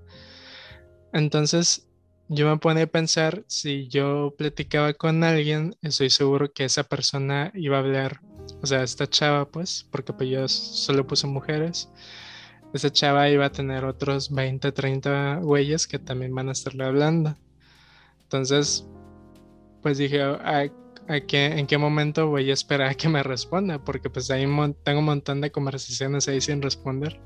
A: Entonces yo me pone a pensar, si yo platicaba con alguien, estoy seguro que esa persona iba a hablar o sea, esta chava, pues, porque pues yo solo puse mujeres, esa chava iba a tener otros 20, 30 güeyes que también van a estarle hablando. Entonces, pues dije, ¿en qué momento voy a esperar a que me responda? Porque pues ahí tengo un montón de conversaciones ahí sin responder.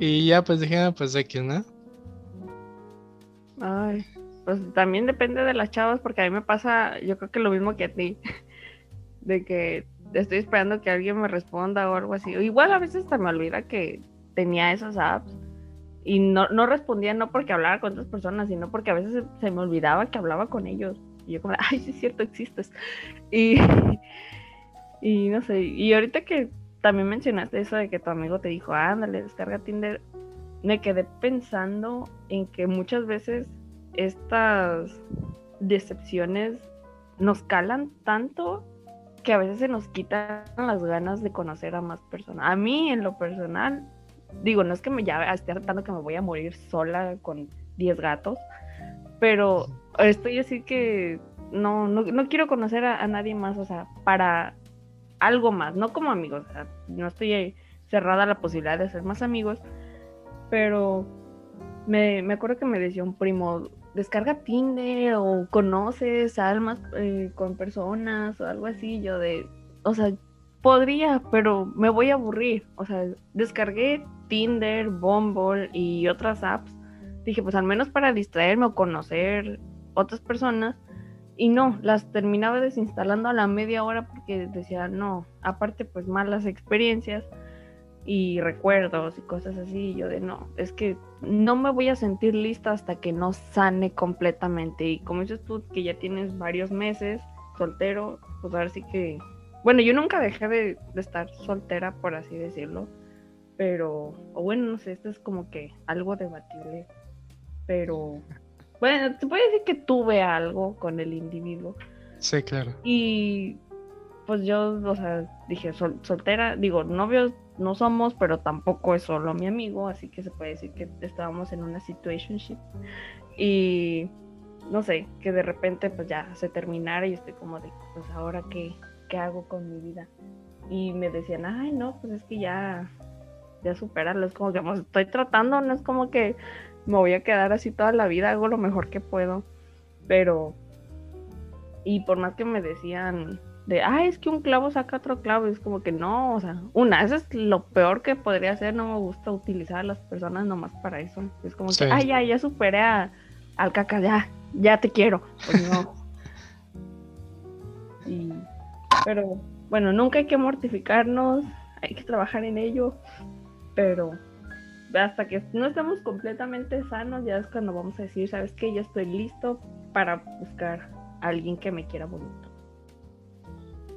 A: Y ya pues dije, ah, pues aquí, ¿no?
B: Ay, pues también depende de las chavas, porque a mí me pasa, yo creo que lo mismo que a ti, de que estoy esperando que alguien me responda o algo así. Igual a veces hasta me olvida que tenía esas apps y no, no respondía no porque hablara con otras personas, sino porque a veces se, me olvidaba que hablaba con ellos. Y yo como, ay, sí es cierto, existes. Y, y no sé, y ahorita que también mencionaste eso de que tu amigo te dijo, ándale, descarga Tinder, me quedé pensando en que muchas veces estas decepciones nos calan tanto que a veces se nos quitan las ganas de conocer a más personas. A mí, en lo personal, digo, no es que me ya esté hartando que me voy a morir sola con 10 gatos, pero estoy así que no, no, quiero conocer a, nadie más, o sea, para algo más, no como amigos, o sea, no estoy cerrada a la posibilidad de ser más amigos, pero me, me acuerdo que me decía un primo, descarga Tinder o conoces almas eh, con personas o algo así, yo de, o sea, podría, pero me voy a aburrir, o sea, descargué Tinder, Bumble y otras apps, dije, pues al menos para distraerme o conocer otras personas, y no, las terminaba desinstalando a la media hora porque decía, no, aparte pues malas experiencias y recuerdos y cosas así, y yo de no, es que no me voy a sentir lista hasta que no sane completamente, y como dices tú, que ya tienes varios meses soltero, pues a ver si que, bueno, yo nunca dejé de, de estar soltera, por así decirlo, pero, o bueno, no sé, esto es como que algo debatible, pero, bueno, te puedo decir que tuve algo con el individuo.
A: Sí, claro.
B: Y pues yo, o sea, dije, soltera, digo, novios no somos, pero tampoco es solo mi amigo, así que se puede decir que estábamos en una situationship. Y no sé, que de repente pues ya se terminara y estoy como de, pues ahora qué, qué hago con mi vida. Y me decían, ay, no, pues es que ya ya superarlo. Es como que pues, estoy tratando, no es como que me voy a quedar así toda la vida, hago lo mejor que puedo. Pero, y por más que me decían de, ah, es que un clavo saca otro clavo, es como que no, o sea, una, eso es lo peor que podría hacer, no me gusta utilizar a las personas nomás para eso. Es como que, ay, ya, ya superé al caca, ya, ya te quiero. Pues no. y, pero, bueno, nunca hay que mortificarnos, hay que trabajar en ello pero hasta que no estemos completamente sanos, ya es cuando vamos a decir, ¿sabes qué? Ya estoy listo para buscar a alguien que me quiera bonito.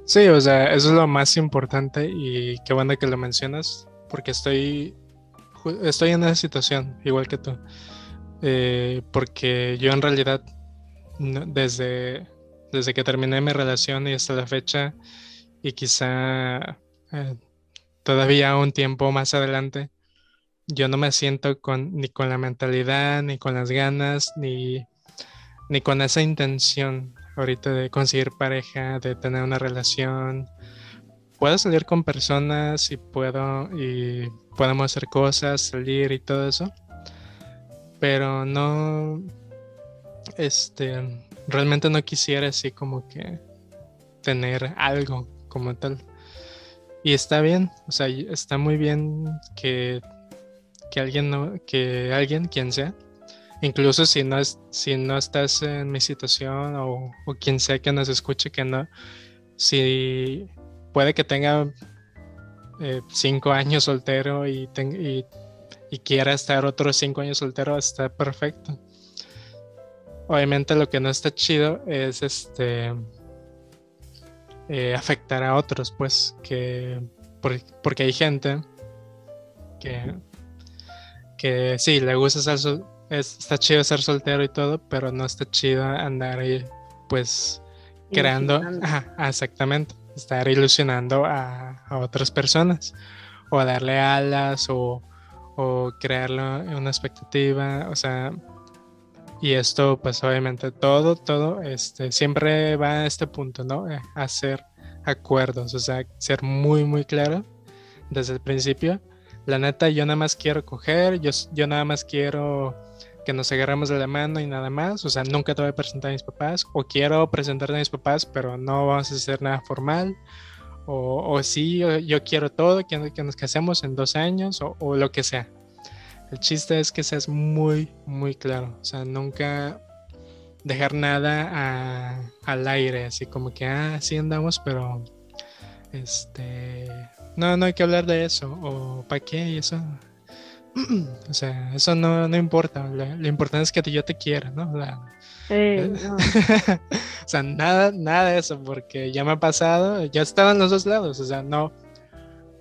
A: Sí, o sea, eso es lo más importante y qué bueno que lo mencionas, porque estoy, estoy en esa situación, igual que tú. Eh, porque yo en realidad, desde, desde que terminé mi relación y hasta la fecha, y quizá eh, todavía un tiempo más adelante, yo no me siento con, ni con la mentalidad, ni con las ganas, ni, ni con esa intención ahorita de conseguir pareja, de tener una relación. Puedo salir con personas y puedo y podemos hacer cosas, salir y todo eso, pero no, este, realmente no quisiera así como que tener algo como tal. Y está bien, o sea, está muy bien que, que alguien, no, que alguien, quien sea, incluso si no, es, si no estás en mi situación o, quien sea que nos escuche, que no, si puede que tenga eh, cinco años soltero y, y, y, quiera estar otros cinco años soltero, está perfecto. Obviamente lo que no está chido es este eh, afectar a otros, pues, que porque hay gente que, que sí, le gusta ser, está chido ser soltero y todo, pero no está chido andar ahí, pues, creando, exactamente, estar ilusionando a, otras personas, o darle alas, o, o crearlo en una expectativa, o sea, y esto, pues obviamente todo, todo, este, siempre va a este punto, ¿no? Eh, hacer, acuerdos, o sea, ser muy, muy claro desde el principio. La neta, yo nada más quiero coger, yo, yo nada más quiero que nos agarremos de la mano y nada más. O sea, nunca te voy a presentar a mis papás. O quiero presentarte a mis papás, pero no vamos a hacer nada formal. O, o sí, yo, quiero todo, que, que, nos casemos en dos años o, lo que sea. El chiste es que seas muy, muy claro. O sea, nunca dejar nada al aire, así como que, ah, sí andamos, pero este, no, no hay que hablar de eso. O para qué y eso o sea, eso no, no importa. Lo, importante es que yo te quiera, ¿no?
B: Eh,
A: o sea, nada, nada de eso, porque ya me ha pasado, ya estaban los dos lados, o sea, no,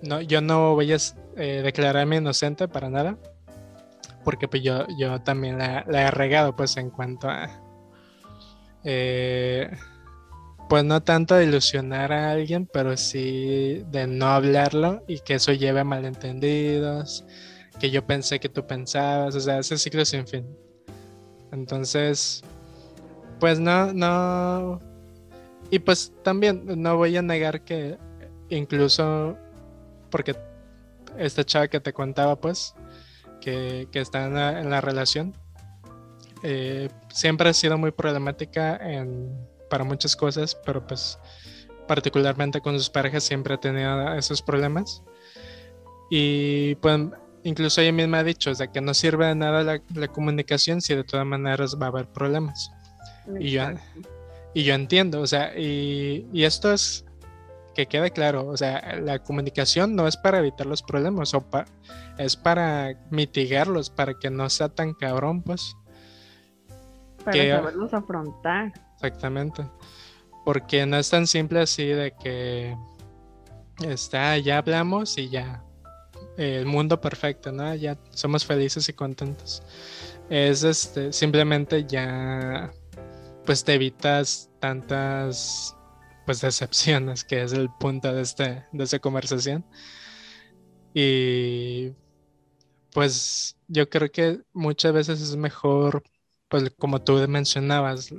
A: no yo no voy a eh, declararme inocente para nada, porque pues yo, yo también la, he regado, pues en cuanto a, eh, pues no tanto de ilusionar a alguien, pero sí de no hablarlo y que eso lleve a malentendidos que yo pensé que tú pensabas, o sea, ese ciclo sin fin. Entonces, pues no, no. Y pues también no voy a negar que incluso porque esta chava que te contaba, pues, que, está en la, relación, eh, siempre ha sido muy problemática en, para muchas cosas, pero pues particularmente con sus parejas siempre ha tenido esos problemas. Y pues incluso ella misma ha dicho, o sea, que no sirve de nada la, comunicación si de todas maneras va a haber problemas. Y yo, y yo entiendo, o sea, y, esto es que quede claro, o sea, la comunicación no es para evitar los problemas, o es para mitigarlos, para que no sea tan cabrón, pues.
B: Para saberlos afrontar.
A: Exactamente. Porque no es tan simple así de que está, ya hablamos y ya el mundo perfecto, ¿no? Ya somos felices y contentos. Es este, simplemente ya, pues te evitas tantas, pues decepciones, que es el punto de, este, de esta conversación. Y pues yo creo que muchas veces es mejor, pues como tú mencionabas,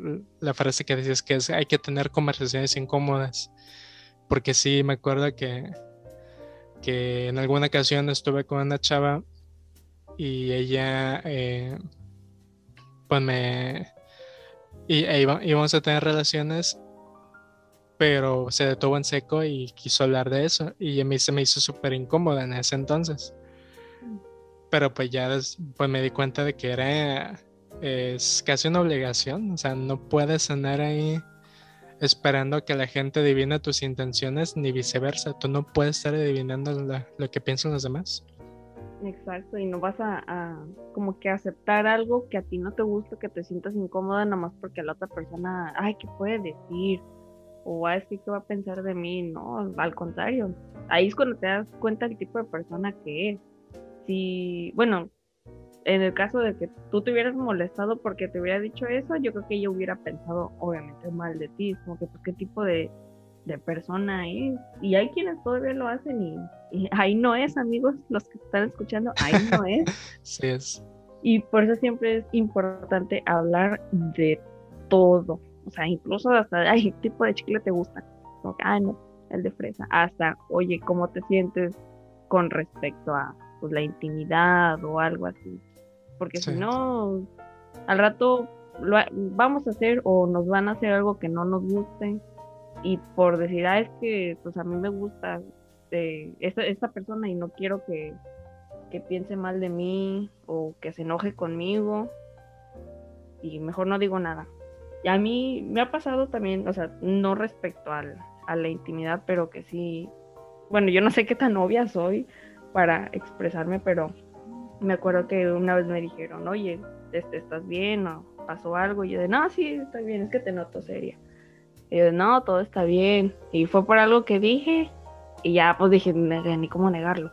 A: la frase que decías que es hay que tener conversaciones incómodas. Porque sí, me acuerdo que que en alguna ocasión estuve con una chava y ella, eh, pues me, y, e íbamos a tener relaciones, pero se detuvo en seco y quiso hablar de eso y a mí se me hizo súper incómoda en ese entonces. Pero pues ya pues me di cuenta de que era, es casi una obligación, o sea, no puedes andar ahí esperando que la gente adivine tus intenciones ni viceversa. Tú no puedes estar adivinando lo que piensan los demás.
B: Exacto, y no vas a, como que aceptar algo que a ti no te gusta, que te sientas incómoda nomás porque la otra persona, ay, ¿qué puede decir? O ay, ¿qué va a pensar de mí? No, al contrario. Ahí es cuando te das cuenta del tipo de persona que es. Si, bueno, en el caso de que tú te hubieras molestado porque te hubiera dicho eso, yo creo que yo hubiera pensado obviamente mal de ti, como que pues qué tipo de, persona es. Y hay quienes todavía lo hacen y, ahí no es, amigos, los que están escuchando, ahí no es.
A: sí es.
B: Y por eso siempre es importante hablar de todo. O sea, incluso hasta, ay, ¿qué tipo de chicle te gusta? Como que, ay, no, el de fresa. Hasta, oye, ¿cómo te sientes con respecto a pues, la intimidad o algo así? porque si no, al rato lo, vamos a hacer o nos van a hacer algo que no nos guste y por decir, ah, es que pues a mí me gusta eh, esta, esta, persona y no quiero que, que piense mal de mí o que se enoje conmigo y mejor no digo nada. Y a mí me ha pasado también, o sea, no respecto al, a la intimidad, pero que sí, bueno, yo no sé qué tan obvia soy para expresarme, pero me acuerdo que una vez me dijeron, oye, este, ¿estás bien? ¿O pasó algo? Y yo de, no, sí, estoy bien, es que te noto seria. Y yo de, no, todo está bien. Y fue por algo que dije y ya pues dije, ni cómo negarlo.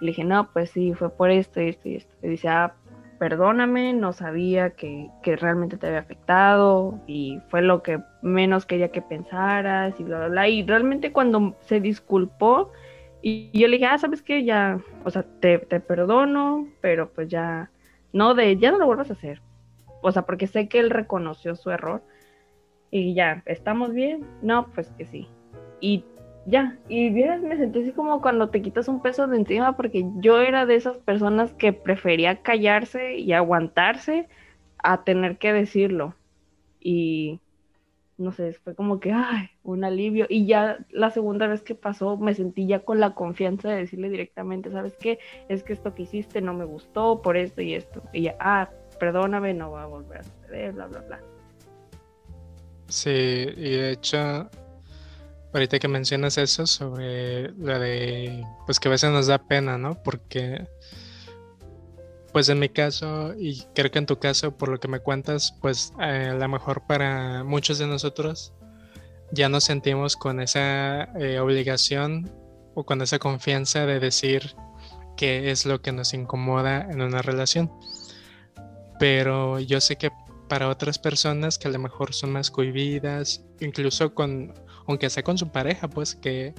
B: Le dije, no, pues sí, fue por esto, esto y esto. Y dice, ah, perdóname, no sabía que, que, realmente te había afectado y fue lo que menos quería que pensaras y bla, bla, bla. Y realmente cuando se disculpó, y yo le dije, ah, ¿sabes qué? Ya, o sea, te, perdono, pero pues ya, no de, ya no lo vuelvas a hacer. O sea, porque sé que él reconoció su error y ya, ¿estamos bien? No, pues que sí. Y ya, y vieras, me sentí así como cuando te quitas un peso de encima, porque yo era de esas personas que prefería callarse y aguantarse a tener que decirlo. Y no sé, fue como que, ay, un alivio. Y ya la segunda vez que pasó, me sentí ya con la confianza de decirle directamente, ¿sabes qué? Es que esto que hiciste no me gustó por esto y esto. Y ya, ah, perdóname, no va a volver a suceder, bla, bla, bla.
A: Sí, y de hecho, ahorita que mencionas eso sobre la de, pues que a veces nos da pena, ¿no? Porque, pues en mi caso, y creo que en tu caso, por lo que me cuentas, pues eh, a lo mejor para muchos de nosotros ya nos sentimos con esa eh, obligación o con esa confianza de decir qué es lo que nos incomoda en una relación. Pero yo sé que para otras personas que a lo mejor son más cohibidas, incluso con aunque sea con su pareja, pues que,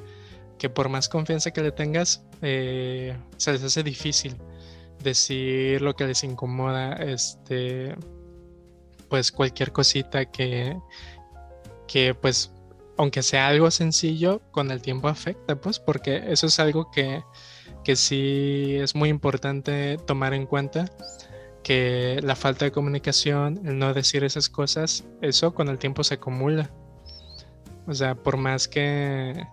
A: por más confianza que le tengas, eh, se les hace difícil decir lo que les incomoda, este, pues cualquier cosita que, que pues, aunque sea algo sencillo, con el tiempo afecta, pues, porque eso es algo que, que sí es muy importante tomar en cuenta que la falta de comunicación, el no decir esas cosas, eso con el tiempo se acumula. O sea, por más que,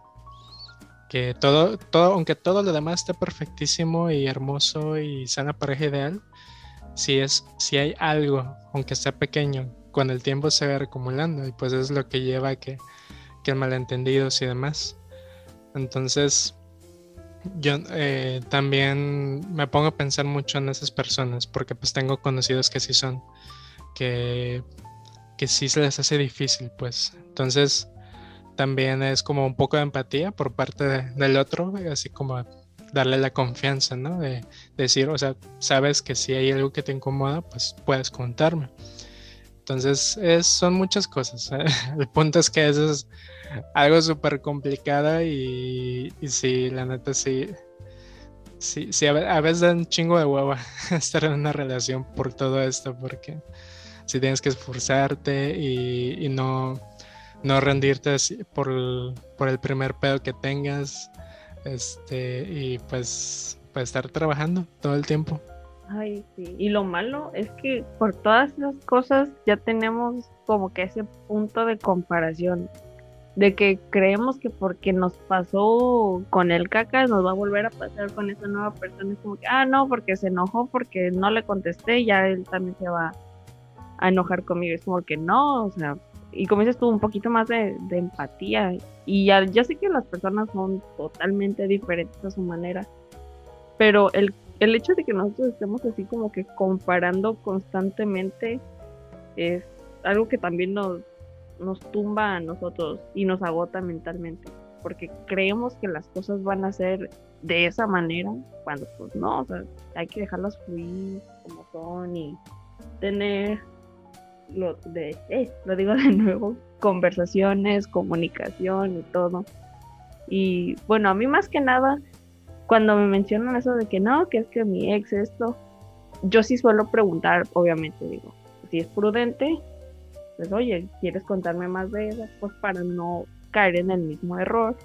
A: que todo, todo, aunque todo lo demás esté perfectísimo y hermoso y sea una pareja ideal, si es, si hay algo, aunque sea pequeño, con el tiempo se va acumulando y pues es lo que lleva a que, que malentendidos y demás. Entonces, yo eh, también me pongo a pensar mucho en esas personas porque pues tengo conocidos que sí son, que, que sí se les hace difícil, pues. Entonces, también es como un poco de empatía por parte del otro, así como darle la confianza, ¿no? De, decir, o sea, sabes que si hay algo que te incomoda, pues puedes contarme. Entonces, es, son muchas cosas. ¿eh? El punto es que eso es algo súper complicado y, sí, la neta sí, sí, sí a, veces da un chingo de hueva estar en una relación por todo esto, porque si tienes que esforzarte y no no rendirte por el, por el primer pedo que tengas este y pues, pues estar trabajando todo el tiempo.
B: Ay, sí. Y lo malo es que por todas esas cosas ya tenemos como que ese punto de comparación. De que creemos que porque nos pasó con el caca nos va a volver a pasar con esa nueva persona. Es como que, ah, no, porque se enojó porque no le contesté, ya él también se va a enojar conmigo. Es como que no, o sea, y como dices tú, un poquito más de, empatía. Y ya, ya, sé que las personas son totalmente diferentes a su manera, pero el, el hecho de que nosotros estemos así como que comparando constantemente es algo que también nos, nos tumba a nosotros y nos agota mentalmente, porque creemos que las cosas van a ser de esa manera, cuando pues no, o sea, hay que dejarlas fluir como son y tener lo, de, eh, lo digo de nuevo, conversaciones, comunicación y todo. Y bueno, a mí más que nada, cuando me mencionan eso de que no, que es que mi ex esto, yo sí suelo preguntar, obviamente, digo, si es prudente, pues oye, ¿quieres contarme más de eso? Pues para no caer en el mismo error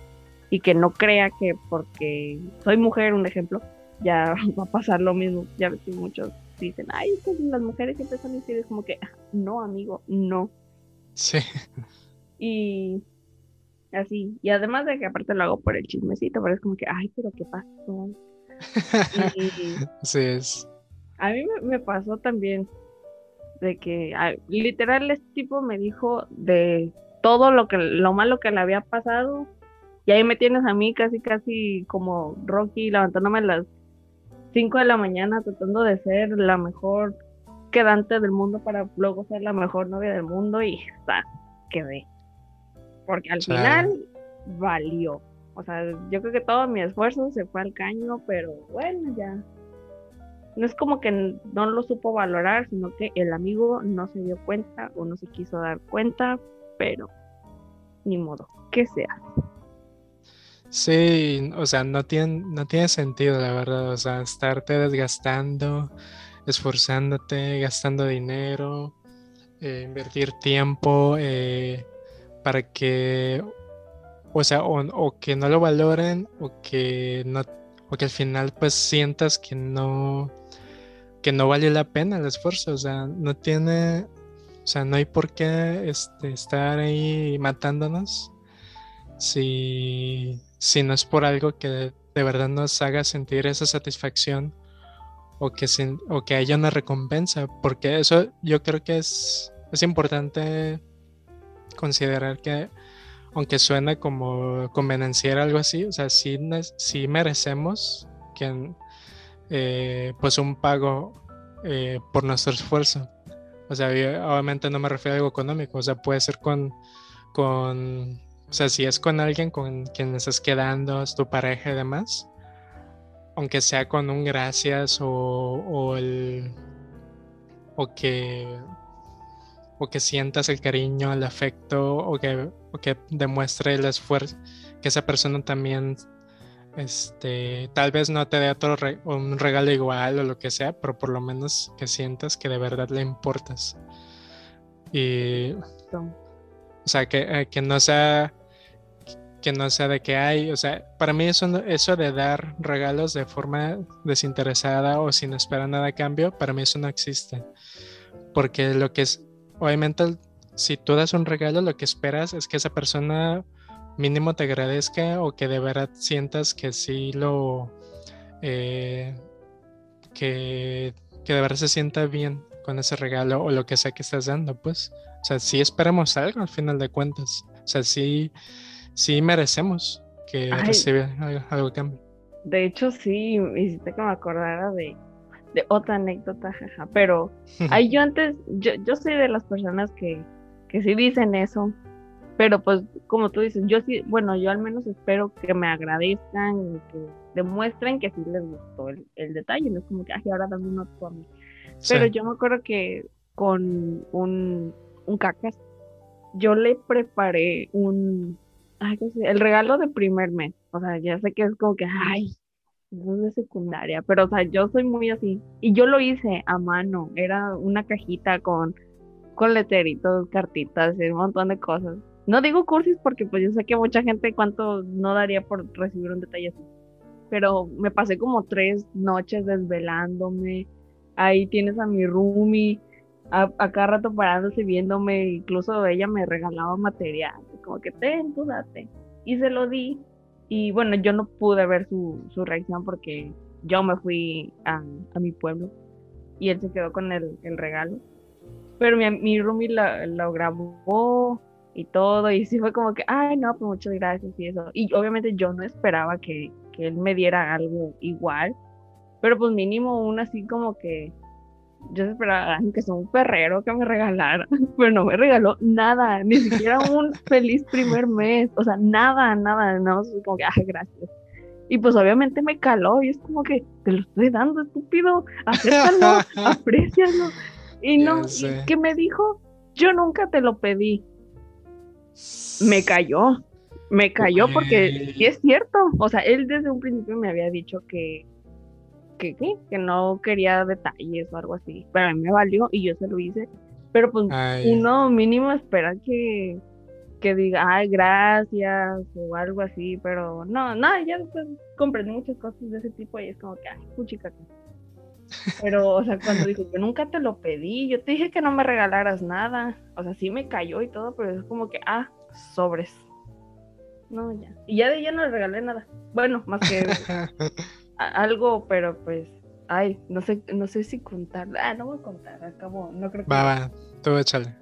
B: y que no crea que porque soy mujer, un ejemplo, ya va a pasar lo mismo. Ya ves muchos dicen, ay, pues las mujeres siempre son es como que, no, amigo, no.
A: Sí.
B: Y así, y además de que aparte lo hago por el chismecito, pero es como que, ay, pero ¿qué pasó?
A: sí es.
B: A mí me, pasó también de que literal este tipo me dijo de todo lo que lo malo que le había pasado y ahí me tienes a mí casi casi como Rocky levantándome las 5 de la mañana tratando de ser la mejor quedante del mundo para luego ser la mejor novia del mundo y está, quedé. Porque al final valió. O sea, yo creo que todo mi esfuerzo se fue al caño, pero bueno, ya. No es como que no lo supo valorar, sino que el amigo no se dio cuenta o no se quiso dar cuenta, pero ni modo, que sea.
A: Sí, o sea, no tiene, no tiene sentido, la verdad. O sea, estarte desgastando, esforzándote, gastando dinero, eh, invertir tiempo eh, para que o sea, o, que no lo valoren o que no, o que al final pues sientas que no, que no vale la pena el esfuerzo, o sea, no tiene, o sea, no hay por qué este, estar ahí matándonos si, si no es por algo que de, verdad nos haga sentir esa satisfacción o que, o que haya una recompensa, porque eso yo creo que es, es importante considerar que aunque suena como convenenciar algo así, o sea, sí, merecemos que, eh, pues un pago eh, por nuestro esfuerzo. O sea, obviamente no me refiero a algo económico, o sea, puede ser con, con, o sea, si es con alguien con quien estás quedando, es tu pareja y demás, aunque sea con un gracias o, o el, o que o que sientas el cariño, el afecto o que, que demuestre el esfuerzo, que esa persona también este, tal vez no te dé otro un regalo igual o lo que sea, pero por lo menos que sientas que de verdad le importas. Y, o sea, que, eh, que no sea que no sea de que hay, o sea, para mí eso, eso de dar regalos de forma desinteresada o sin esperar nada a cambio, para mí eso no existe. Porque lo que es, obviamente si tú das un regalo, lo que esperas es que esa persona mínimo te agradezca o que de verdad sientas que sí lo... Eh, que, que, de verdad se sienta bien con ese regalo o lo que sea que estás dando, pues. O sea, sí esperamos algo al final de cuentas. O sea, sí, sí merecemos que reciba algo, algo a cambio.
B: De hecho, sí, hiciste que me acordara de, de otra anécdota, jaja. Pero ahí yo antes, yo, yo soy de las personas que, que sí dicen eso, pero pues como tú dices, yo sí, bueno, yo al menos espero que me agradezcan y que demuestren que sí les gustó el, detalle, no es como que, ay, ahora dame un otro a mí. Pero yo me acuerdo que con un, un cacas, yo le preparé un, ay, el regalo de primer mes. O sea, ya sé que es como que, ay, no es de secundaria, pero o sea, yo soy muy así. Y yo lo hice a mano, era una cajita con, con leteritos, cartitas un montón de cosas. No digo cursis porque pues yo sé que mucha gente cuánto no daría por recibir un detalle así. Pero me pasé como tres noches desvelándome. Ahí tienes a mi roomie, a, cada rato parándose viéndome. Incluso ella me regalaba material. Como que ten, tú date. Y se lo di y bueno, yo no pude ver su, su reacción porque yo me fui a, a, mi pueblo y él se quedó con el, el regalo. Pero mi, mi roomie lo, grabó y todo, y sí fue como que, ay, no, pues muchas gracias y eso. Y obviamente yo no esperaba que, que él me diera algo igual, pero pues mínimo un así como que yo esperaba que sea un perrero que me regalara, pero no me regaló nada, ni siquiera un feliz primer mes, o sea, nada, nada, no, como que, ay, gracias. Y pues obviamente me caló y es como que te lo estoy dando, estúpido, acéptalo, aprecialo. Y no, ¿qué me dijo? Yo nunca te lo pedí. Me cayó, me cayó porque sí es cierto, o sea, él desde un principio me había dicho que que, que no quería detalles o algo así. Pero a mí me valió y yo se lo hice. Pero pues uno mínimo espera que, que diga, ay, gracias o algo así, pero no, nada, ya después comprendí muchas cosas de ese tipo y es como que, ay, puchica. Pero, o sea, cuando dijo, yo nunca te lo pedí, yo te dije que no me regalaras nada, o sea, sí me cayó y todo, pero es como que, ah, sobres. No, ya. Y ya de ella no le regalé nada. Bueno, más que algo, pero pues, ay, no sé, no sé si contar. Ah, no voy a contar, acabo, no creo que.
A: Va, va, tú échale.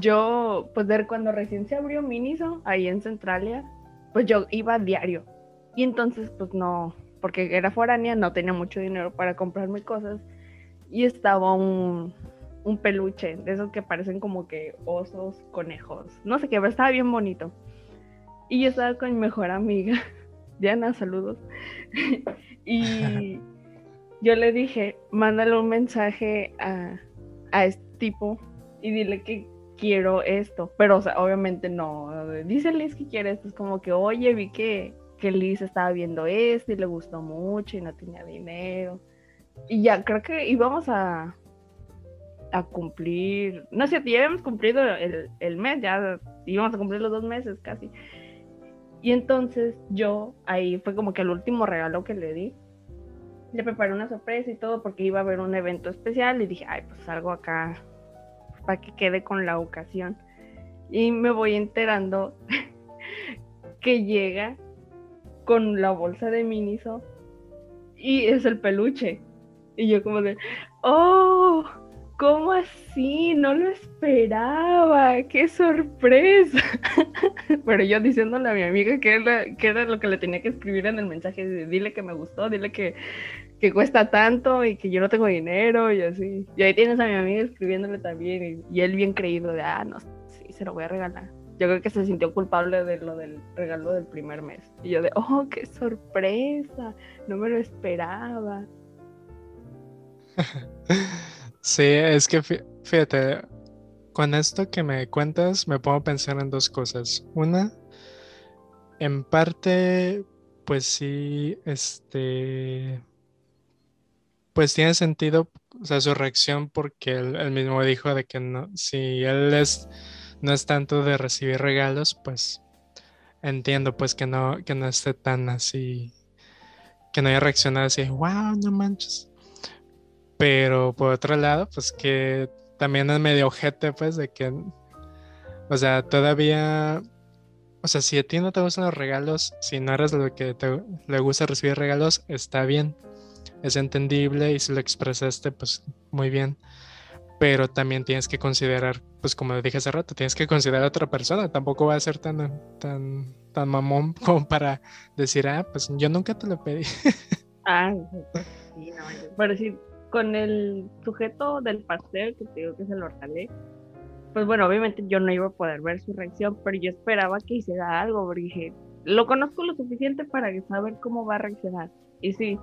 B: Yo, pues de cuando recién se abrió Miniso, ahí en Centralia, pues yo iba a diario. Y entonces, pues no, porque era foránea, no tenía mucho dinero para comprarme cosas. Y estaba un, un peluche, de esos que parecen como que osos, conejos, no sé qué, pero estaba bien bonito. Y yo estaba con mi mejor amiga. Diana, saludos. y yo le dije, mándale un mensaje a, este tipo y dile que quiero esto. Pero, obviamente no. Dice Liz que quiere esto. Es como que, oye, vi que, que Liz estaba viendo esto y le gustó mucho y no tenía dinero. Y ya, creo que íbamos a, a cumplir, no sé, ya habíamos cumplido el, el mes, ya íbamos a cumplir los dos meses casi. Y entonces yo ahí fue como que el último regalo que le di. Le preparé una sorpresa y todo porque iba a haber un evento especial y dije, ay, pues algo acá para que quede con la ocasión. Y me voy enterando que llega con la bolsa de Miniso y es el peluche. Y yo como de, oh, ¿cómo así? No lo esperaba, qué sorpresa. Pero yo diciéndole a mi amiga que era, lo que le tenía que escribir en el mensaje, dile que me gustó, dile que, que cuesta tanto y que yo no tengo dinero y así. Y ahí tienes a mi amiga escribiéndole también y, y él bien creído de, ah, no, sí, se lo voy a regalar yo creo que se sintió culpable de lo del regalo del primer mes. Y yo de, oh, qué sorpresa, no me lo esperaba.
A: sí, es que fíjate, con esto que me cuentas me a pensar en dos cosas. Una, en parte, pues sí, este, pues tiene sentido, o sea, su reacción porque él mismo dijo de que no, si él es no es tanto de recibir regalos, pues entiendo pues que no, que no esté tan así, que no haya reaccionado así, wow, no manches. Pero por otro lado, pues que también es medio ojete, pues, de que, o sea, todavía, o sea, si a ti no te gustan los regalos, si no eres lo que te, le gusta recibir regalos, está bien, es entendible y si lo expresaste, pues muy bien pero también tienes que considerar, pues como dije hace rato, tienes que considerar a otra persona, tampoco va a ser tan, tan, tan mamón como para decir, ah, pues yo nunca te lo pedí.
B: Ah, sí, no, pero sí, con el sujeto del pastel que te digo que se lo regalé, pues bueno, obviamente yo no iba a poder ver su reacción, pero yo esperaba que hiciera algo, porque dije, lo conozco lo suficiente para saber cómo va a reaccionar. Y sí,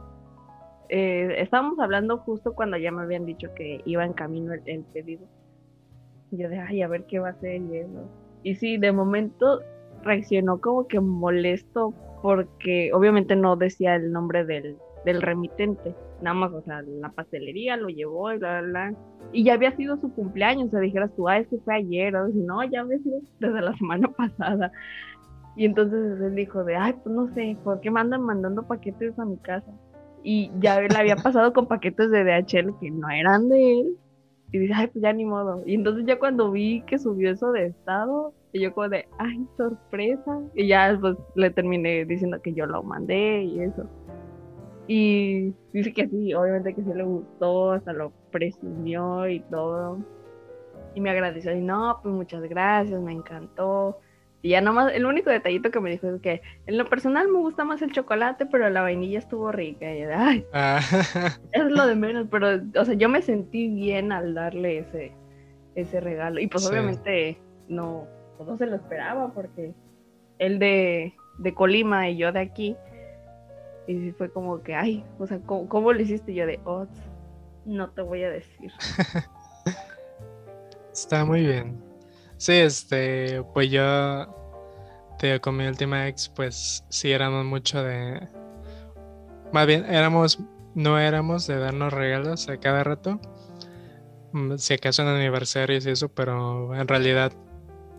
B: eh, estábamos hablando justo cuando ya me habían dicho que iba en camino el, pedido. Yo de, ay, a ver qué va a hacer y eso. Y sí, de momento reaccionó como que molesto porque obviamente no decía el nombre del, del remitente. Nada más, o sea, la pastelería lo llevó y bla, bla, bla. Y ya había sido su cumpleaños, o sea, dijeras tú, ah, es que fue ayer, o no, ya había sido desde la semana pasada. Y entonces él dijo de, ay, pues no sé, ¿por qué me andan mandando paquetes a mi casa? y ya le había pasado con paquetes de DHL que no eran de él. Y dice, ay, pues ya ni modo. Y entonces ya cuando vi que subió eso de estado, y yo como de, ay, sorpresa. Y ya pues le terminé diciendo que yo lo mandé y eso. Y dice que sí, obviamente que sí le gustó, hasta lo presumió y todo. Y me agradeció, y no, pues muchas gracias, me encantó. Y ya nomás, el único detallito que me dijo es que en lo personal me gusta más el chocolate, pero la vainilla estuvo rica. Y ay, ah. es lo de menos, pero, o sea, yo me sentí bien al darle ese, ese regalo. Y pues obviamente no, pues, no se lo esperaba porque él de, de Colima y yo de aquí. Y fue como que, ay, o sea, ¿cómo, lo hiciste? yo de, oh, no te voy a decir.
A: Está muy bien. Sí, este, pues yo te con mi última ex, pues sí éramos mucho de. Más bien, éramos, no éramos de darnos regalos a cada rato. Mm, si acaso en aniversarios y eso, pero en realidad,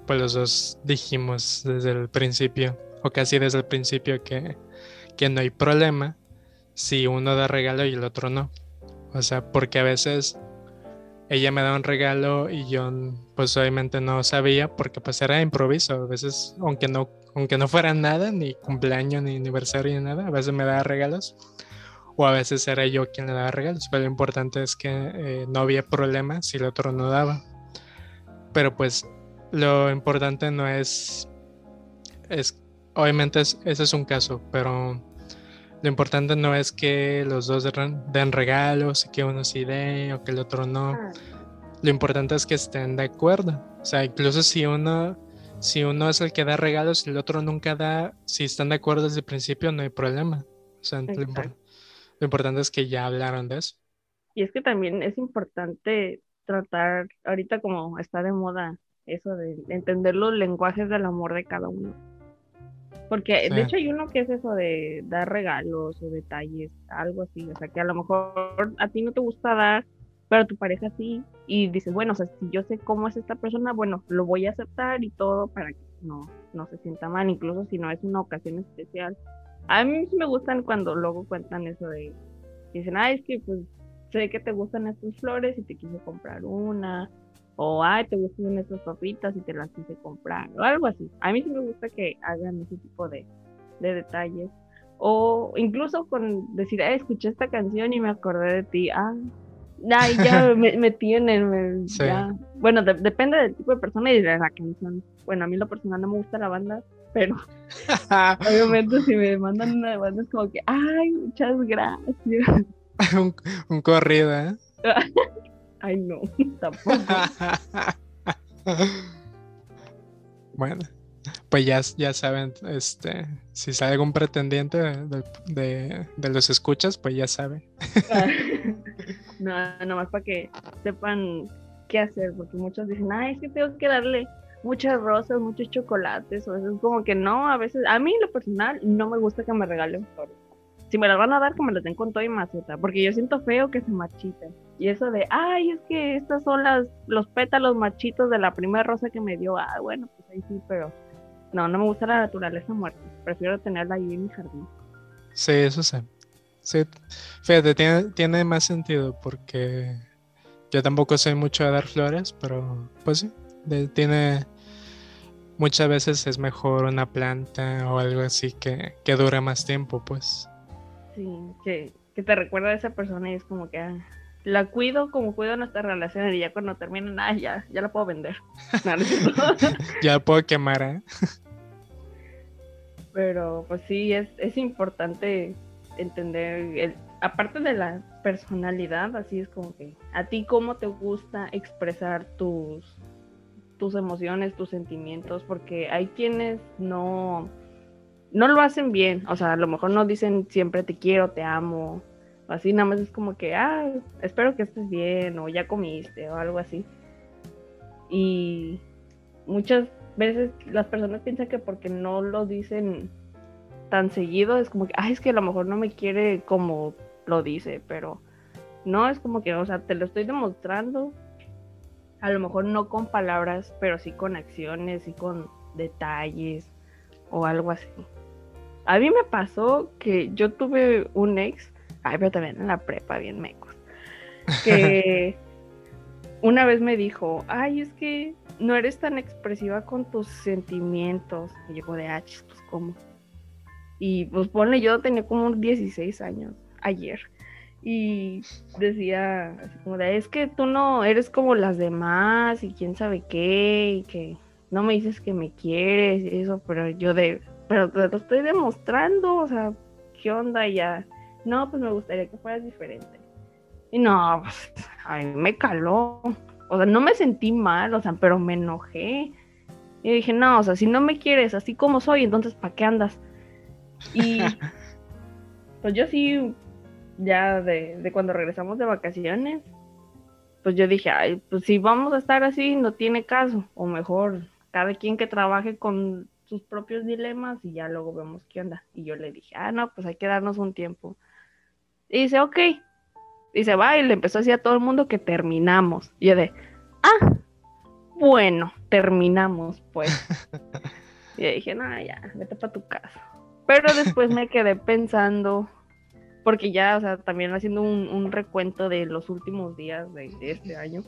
A: pues los dos dijimos desde el principio, o casi desde el principio, que, que no hay problema si uno da regalo y el otro no. O sea, porque a veces ella me da un regalo y yo pues obviamente no sabía porque pues era improviso, a veces aunque no, aunque no fuera nada, ni cumpleaños, ni aniversario, ni nada, a veces me daba regalos o a veces era yo quien le daba regalos, pero lo importante es que eh, no había problema si el otro no daba. Pero pues lo importante no es, es obviamente ese es un caso, pero lo importante no es que los dos den regalos y que uno sí dé o que el otro no. Ah. Lo importante es que estén de acuerdo. O sea, incluso si uno, si uno es el que da regalos y el otro nunca da, si están de acuerdo desde el principio, no hay problema. O sea, lo, lo importante es que ya hablaron de eso.
B: Y es que también es importante tratar, ahorita como está de moda, eso de entender los lenguajes del amor de cada uno. Porque de hecho hay uno que es eso de dar regalos o detalles, algo así. O sea, que a lo mejor a ti no te gusta dar, pero tu pareja sí, y dices, bueno, o sea, si yo sé cómo es esta persona, bueno, lo voy a aceptar y todo para que no, no se sienta mal, incluso si no es una ocasión especial. A mí sí me gustan cuando luego cuentan eso de, dicen, ay, es que pues sé que te gustan estas flores y te quise comprar una, o ay, te gustan estas papitas y te las quise comprar, o algo así. A mí sí me gusta que hagan ese tipo de, de detalles. O incluso con decir, escuché esta canción y me acordé de ti. Ah, ya me, me tienen. Bueno, depende del tipo de persona y de la canción. Bueno, a mí lo personal no me gusta la banda, pero obviamente si me mandan una banda es como que, ay, muchas gracias.
A: un, un corrido, ¿eh?
B: Ay, no, tampoco.
A: bueno pues ya, ya saben, este, si sale algún pretendiente de, los escuchas, pues ya saben.
B: no, nomás para que sepan qué hacer, porque muchos dicen, ay, es que tengo que darle muchas rosas, muchos chocolates, o eso es como que no, a veces, a mí en lo personal no me gusta que me regalen flores si me las van a dar, que me las den con todo y maceta, porque yo siento feo que se marchiten. Y eso de, ay, es que estas son las, los pétalos machitos de la primera rosa que me dio. Ah, bueno, pues ahí sí, pero no, no me gusta la naturaleza muerta. Prefiero tenerla ahí en mi jardín.
A: Sí, eso sí. Sí, fíjate, tiene, tiene más sentido porque yo tampoco soy mucho de dar flores, pero pues sí, tiene muchas veces es mejor una planta o algo así que, que dura más tiempo, pues.
B: Sí, que, te recuerda a esa persona y es como que ah, la cuido como cuido nuestra relación y ya cuando terminen, ah, ya, ya la puedo vender.
A: ya la puedo quemar, ¿eh?
B: Pero pues sí, es, es importante entender, el, aparte de la personalidad, así es como que a ti cómo te gusta expresar tus, tus emociones, tus sentimientos, porque hay quienes no no lo hacen bien, o sea, a lo mejor no dicen siempre te quiero, te amo, o así, nada más es como que, ah, espero que estés bien, o ya comiste, o algo así. Y muchas veces las personas piensan que porque no lo dicen tan seguido, es como que, ay, es que a lo mejor no me quiere como lo dice, pero no, es como que, o sea, te lo estoy demostrando, a lo mejor no con palabras, pero sí con acciones y con detalles o algo así. A mí me pasó que yo tuve un ex, ay, pero también en la prepa, bien mecos, que una vez me dijo, ay, es que no eres tan expresiva con tus sentimientos. Y yo de, ah, pues cómo. Y pues ponle, yo tenía como unos 16 años ayer. Y decía así como de, es que tú no eres como las demás y quién sabe qué, y que no me dices que me quieres y eso, pero yo de, pero te lo estoy demostrando, o sea, ¿qué onda ya? No, pues me gustaría que fueras diferente. Y no, pues, a mí me caló. O sea, no me sentí mal, o sea, pero me enojé. Y dije, no, o sea, si no me quieres así como soy, entonces ¿para qué andas? Y pues yo sí, ya de, de, cuando regresamos de vacaciones, pues yo dije, ay, pues si vamos a estar así, no tiene caso. O mejor, cada quien que trabaje con sus propios dilemas y ya luego vemos qué onda. Y yo le dije, ah, no, pues hay que darnos un tiempo. Y dice, ok. Dice, va, y le empezó a decir a todo el mundo que terminamos. Y yo de, ah, bueno, terminamos, pues. y dije, no, ya, vete para tu casa. Pero después me quedé pensando, porque ya, o sea, también haciendo un, un recuento de los últimos días de este año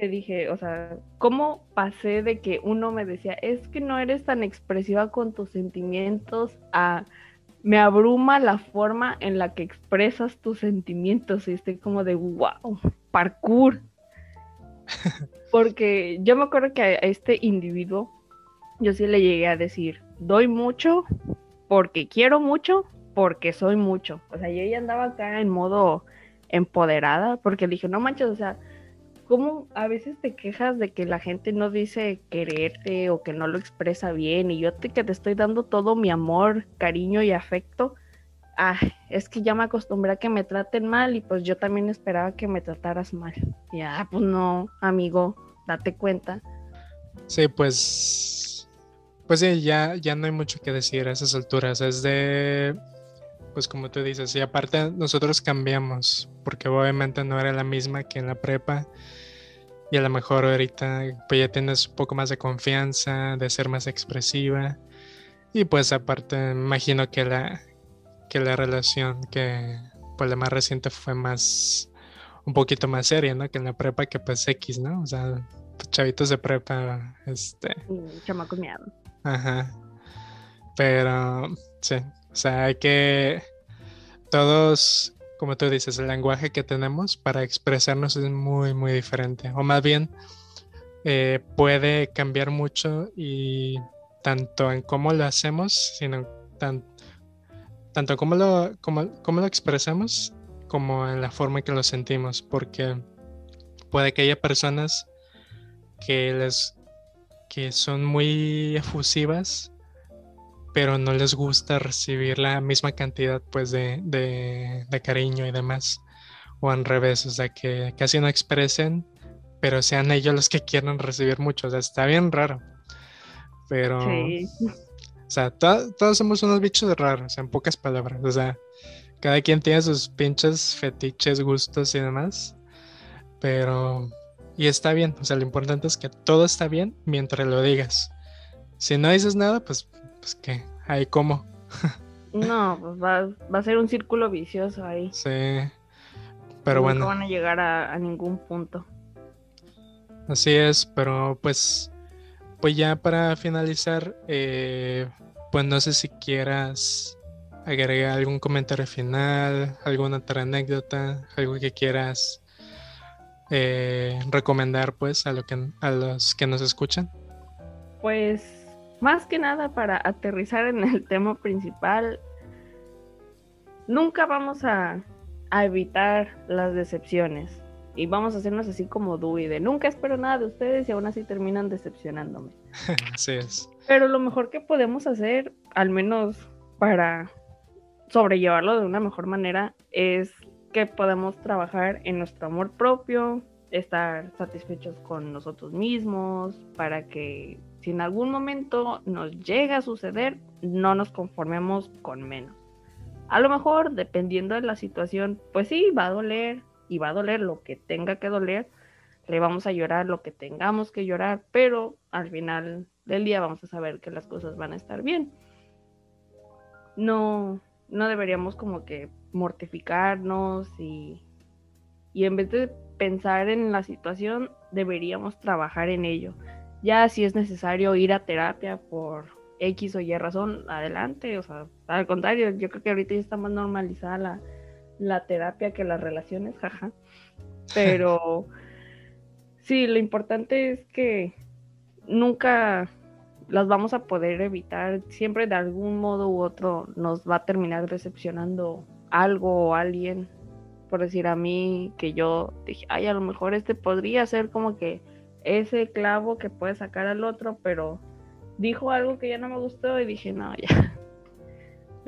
B: que dije, o sea, ¿cómo pasé de que uno me decía, es que no eres tan expresiva con tus sentimientos a me abruma la forma en la que expresas tus sentimientos y estoy como de wow, parkour. Porque yo me acuerdo que a este individuo yo sí le llegué a decir, doy mucho porque quiero mucho, porque soy mucho. O sea, yo ya andaba acá en modo empoderada porque dije, no manches, o sea, ¿cómo a veces te quejas de que la gente no dice quererte o que no lo expresa bien y yo te, que te estoy dando todo mi amor, cariño y afecto? Ah, es que ya me acostumbré a que me traten mal y pues yo también esperaba que me trataras mal. Ya, pues no, amigo, date cuenta.
A: Sí, pues pues sí, ya, ya no hay mucho que decir a esas alturas. Es de pues como tú dices, y aparte nosotros cambiamos, porque obviamente no era la misma que en la prepa, y a lo mejor ahorita pues ya tienes un poco más de confianza, de ser más expresiva, y pues aparte imagino que la, que la relación que pues la más reciente fue más, un poquito más seria, ¿no? Que en la prepa que pues X, ¿no? O sea, chavitos de prepa, este...
B: Chamacos.
A: Ajá. Pero, sí, o sea, hay que... Todos, como tú dices, el lenguaje que tenemos para expresarnos es muy, muy diferente. O más bien, eh, puede cambiar mucho y tanto en cómo lo hacemos, sino tan, tanto cómo lo, como, cómo lo expresamos como en la forma en que lo sentimos, porque puede que haya personas que les que son muy efusivas pero no les gusta recibir la misma cantidad pues de, de, cariño y demás o al revés, o sea que casi no expresen pero sean ellos los que quieran recibir mucho, o sea, está bien raro pero sí. o sea, todos somos unos bichos raros en pocas palabras, o sea, cada quien tiene sus pinches fetiches, gustos y demás, pero y está bien, o sea, lo importante es que todo está bien mientras lo digas. Si no dices nada, pues, pues ¿qué? Ahí cómo.
B: no, pues va, a ser un círculo vicioso ahí.
A: Sí. Pero bueno.
B: No van a llegar a, ningún punto.
A: Así es, pero pues, pues ya para finalizar, eh, pues no sé si quieras agregar algún comentario final, alguna otra anécdota, algo que quieras eh, recomendar pues a, lo que, a los que nos escuchan?
B: Pues más que nada para aterrizar en el tema principal, nunca vamos a, evitar las decepciones y vamos a hacernos así como Dewey de nunca espero nada de ustedes y aún así terminan decepcionándome.
A: así es.
B: Pero lo mejor que podemos hacer, al menos para sobrellevarlo de una mejor manera, es que podemos trabajar en nuestro amor propio, estar satisfechos con nosotros mismos, para que si en algún momento nos llega a suceder, no nos conformemos con menos. A lo mejor, dependiendo de la situación, pues sí, va a doler y va a doler lo que tenga que doler, le vamos a llorar lo que tengamos que llorar, pero al final del día vamos a saber que las cosas van a estar bien. No, no deberíamos como que mortificarnos y, y en vez de pensar en la situación, deberíamos trabajar en ello. Ya si es necesario ir a terapia por X o Y razón, adelante. O sea, al contrario, yo creo que ahorita ya está más normalizada la, la terapia que las relaciones, jaja. Pero sí, lo importante es que nunca las vamos a poder evitar. Siempre de algún modo u otro nos va a terminar decepcionando algo o alguien. Por decir a mí que yo dije, ay, a lo mejor este podría ser como que ese clavo que puede sacar al otro, pero dijo algo que ya no me gustó y dije, no, ya.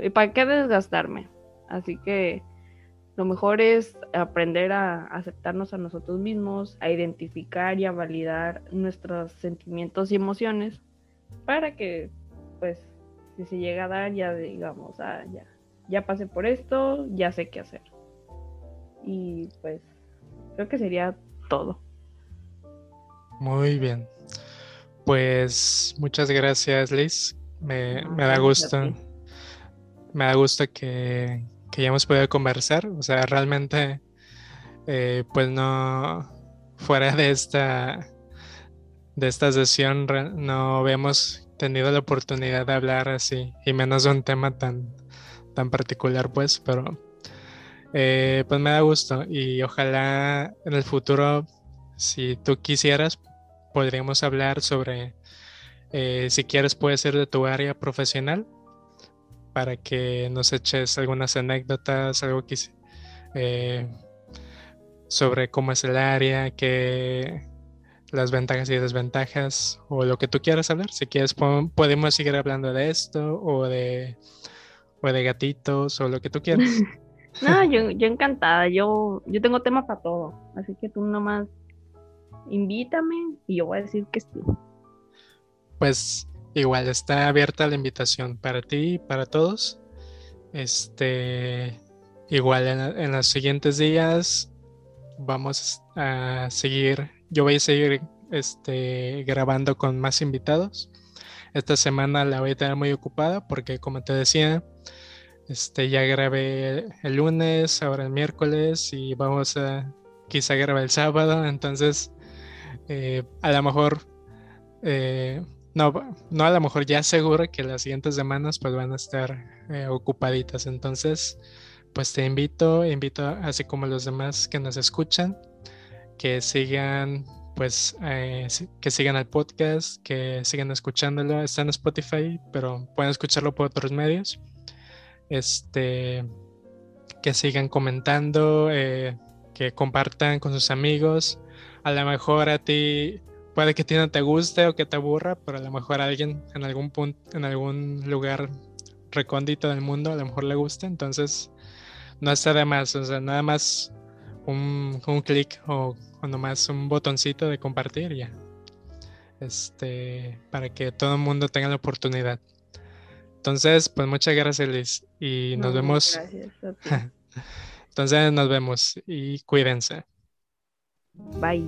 B: ¿Para qué desgastarme? Así que lo mejor es aprender a aceptarnos a nosotros mismos, a identificar y a validar nuestros sentimientos y emociones para que, pues, si se llega a dar, ya digamos, ah, ya, ya pasé por esto, ya sé qué hacer. Y pues, creo que sería todo.
A: Muy bien. Pues muchas gracias, Liz. Me, me da gusto. Me da gusto que, que ya hemos podido conversar. O sea, realmente, eh, pues no, fuera de esta de esta sesión no habíamos tenido la oportunidad de hablar así y menos de un tema tan, tan particular pues, pero eh, pues me da gusto y ojalá en el futuro, si tú quisieras, podríamos hablar sobre, eh, si quieres puede ser de tu área profesional, para que nos eches algunas anécdotas, algo que, eh, sobre cómo es el área, que las ventajas y desventajas o lo que tú quieras hablar. Si quieres podemos seguir hablando de esto o de, o de gatitos o lo que tú quieras.
B: no, yo, yo encantada. Yo, yo tengo tema para todo. Así que tú nomás invítame y yo voy a decir que sí.
A: Pues igual está abierta la invitación para ti y para todos. Este, igual en, los siguientes días vamos a seguir, yo voy a seguir este, grabando con más invitados. Esta semana la voy a tener muy ocupada porque como te decía, este, ya grabé el lunes, ahora el miércoles y vamos a quizá grabar el sábado, entonces eh, a lo mejor eh, no, no a lo mejor ya seguro que las siguientes semanas pues van a estar eh, ocupaditas. Entonces, pues te invito, invito así como los demás que nos escuchan, que sigan, pues, eh, que sigan el podcast, que sigan escuchándolo. Está en Spotify, pero pueden escucharlo por otros medios. Este, que sigan comentando, eh, que compartan con sus amigos. A lo mejor a ti puede que a ti no te guste o que te aburra, pero a lo mejor a alguien en algún punto, en algún lugar recóndito del mundo, a lo mejor le guste. Entonces, no está de más, o sea, nada más un, un clic o, o, nomás un botoncito de compartir ya. Este, para que todo el mundo tenga la oportunidad. Entonces, pues muchas gracias, Liz. Y nos vemos. Entonces, nos vemos y cuídense.
B: Bye.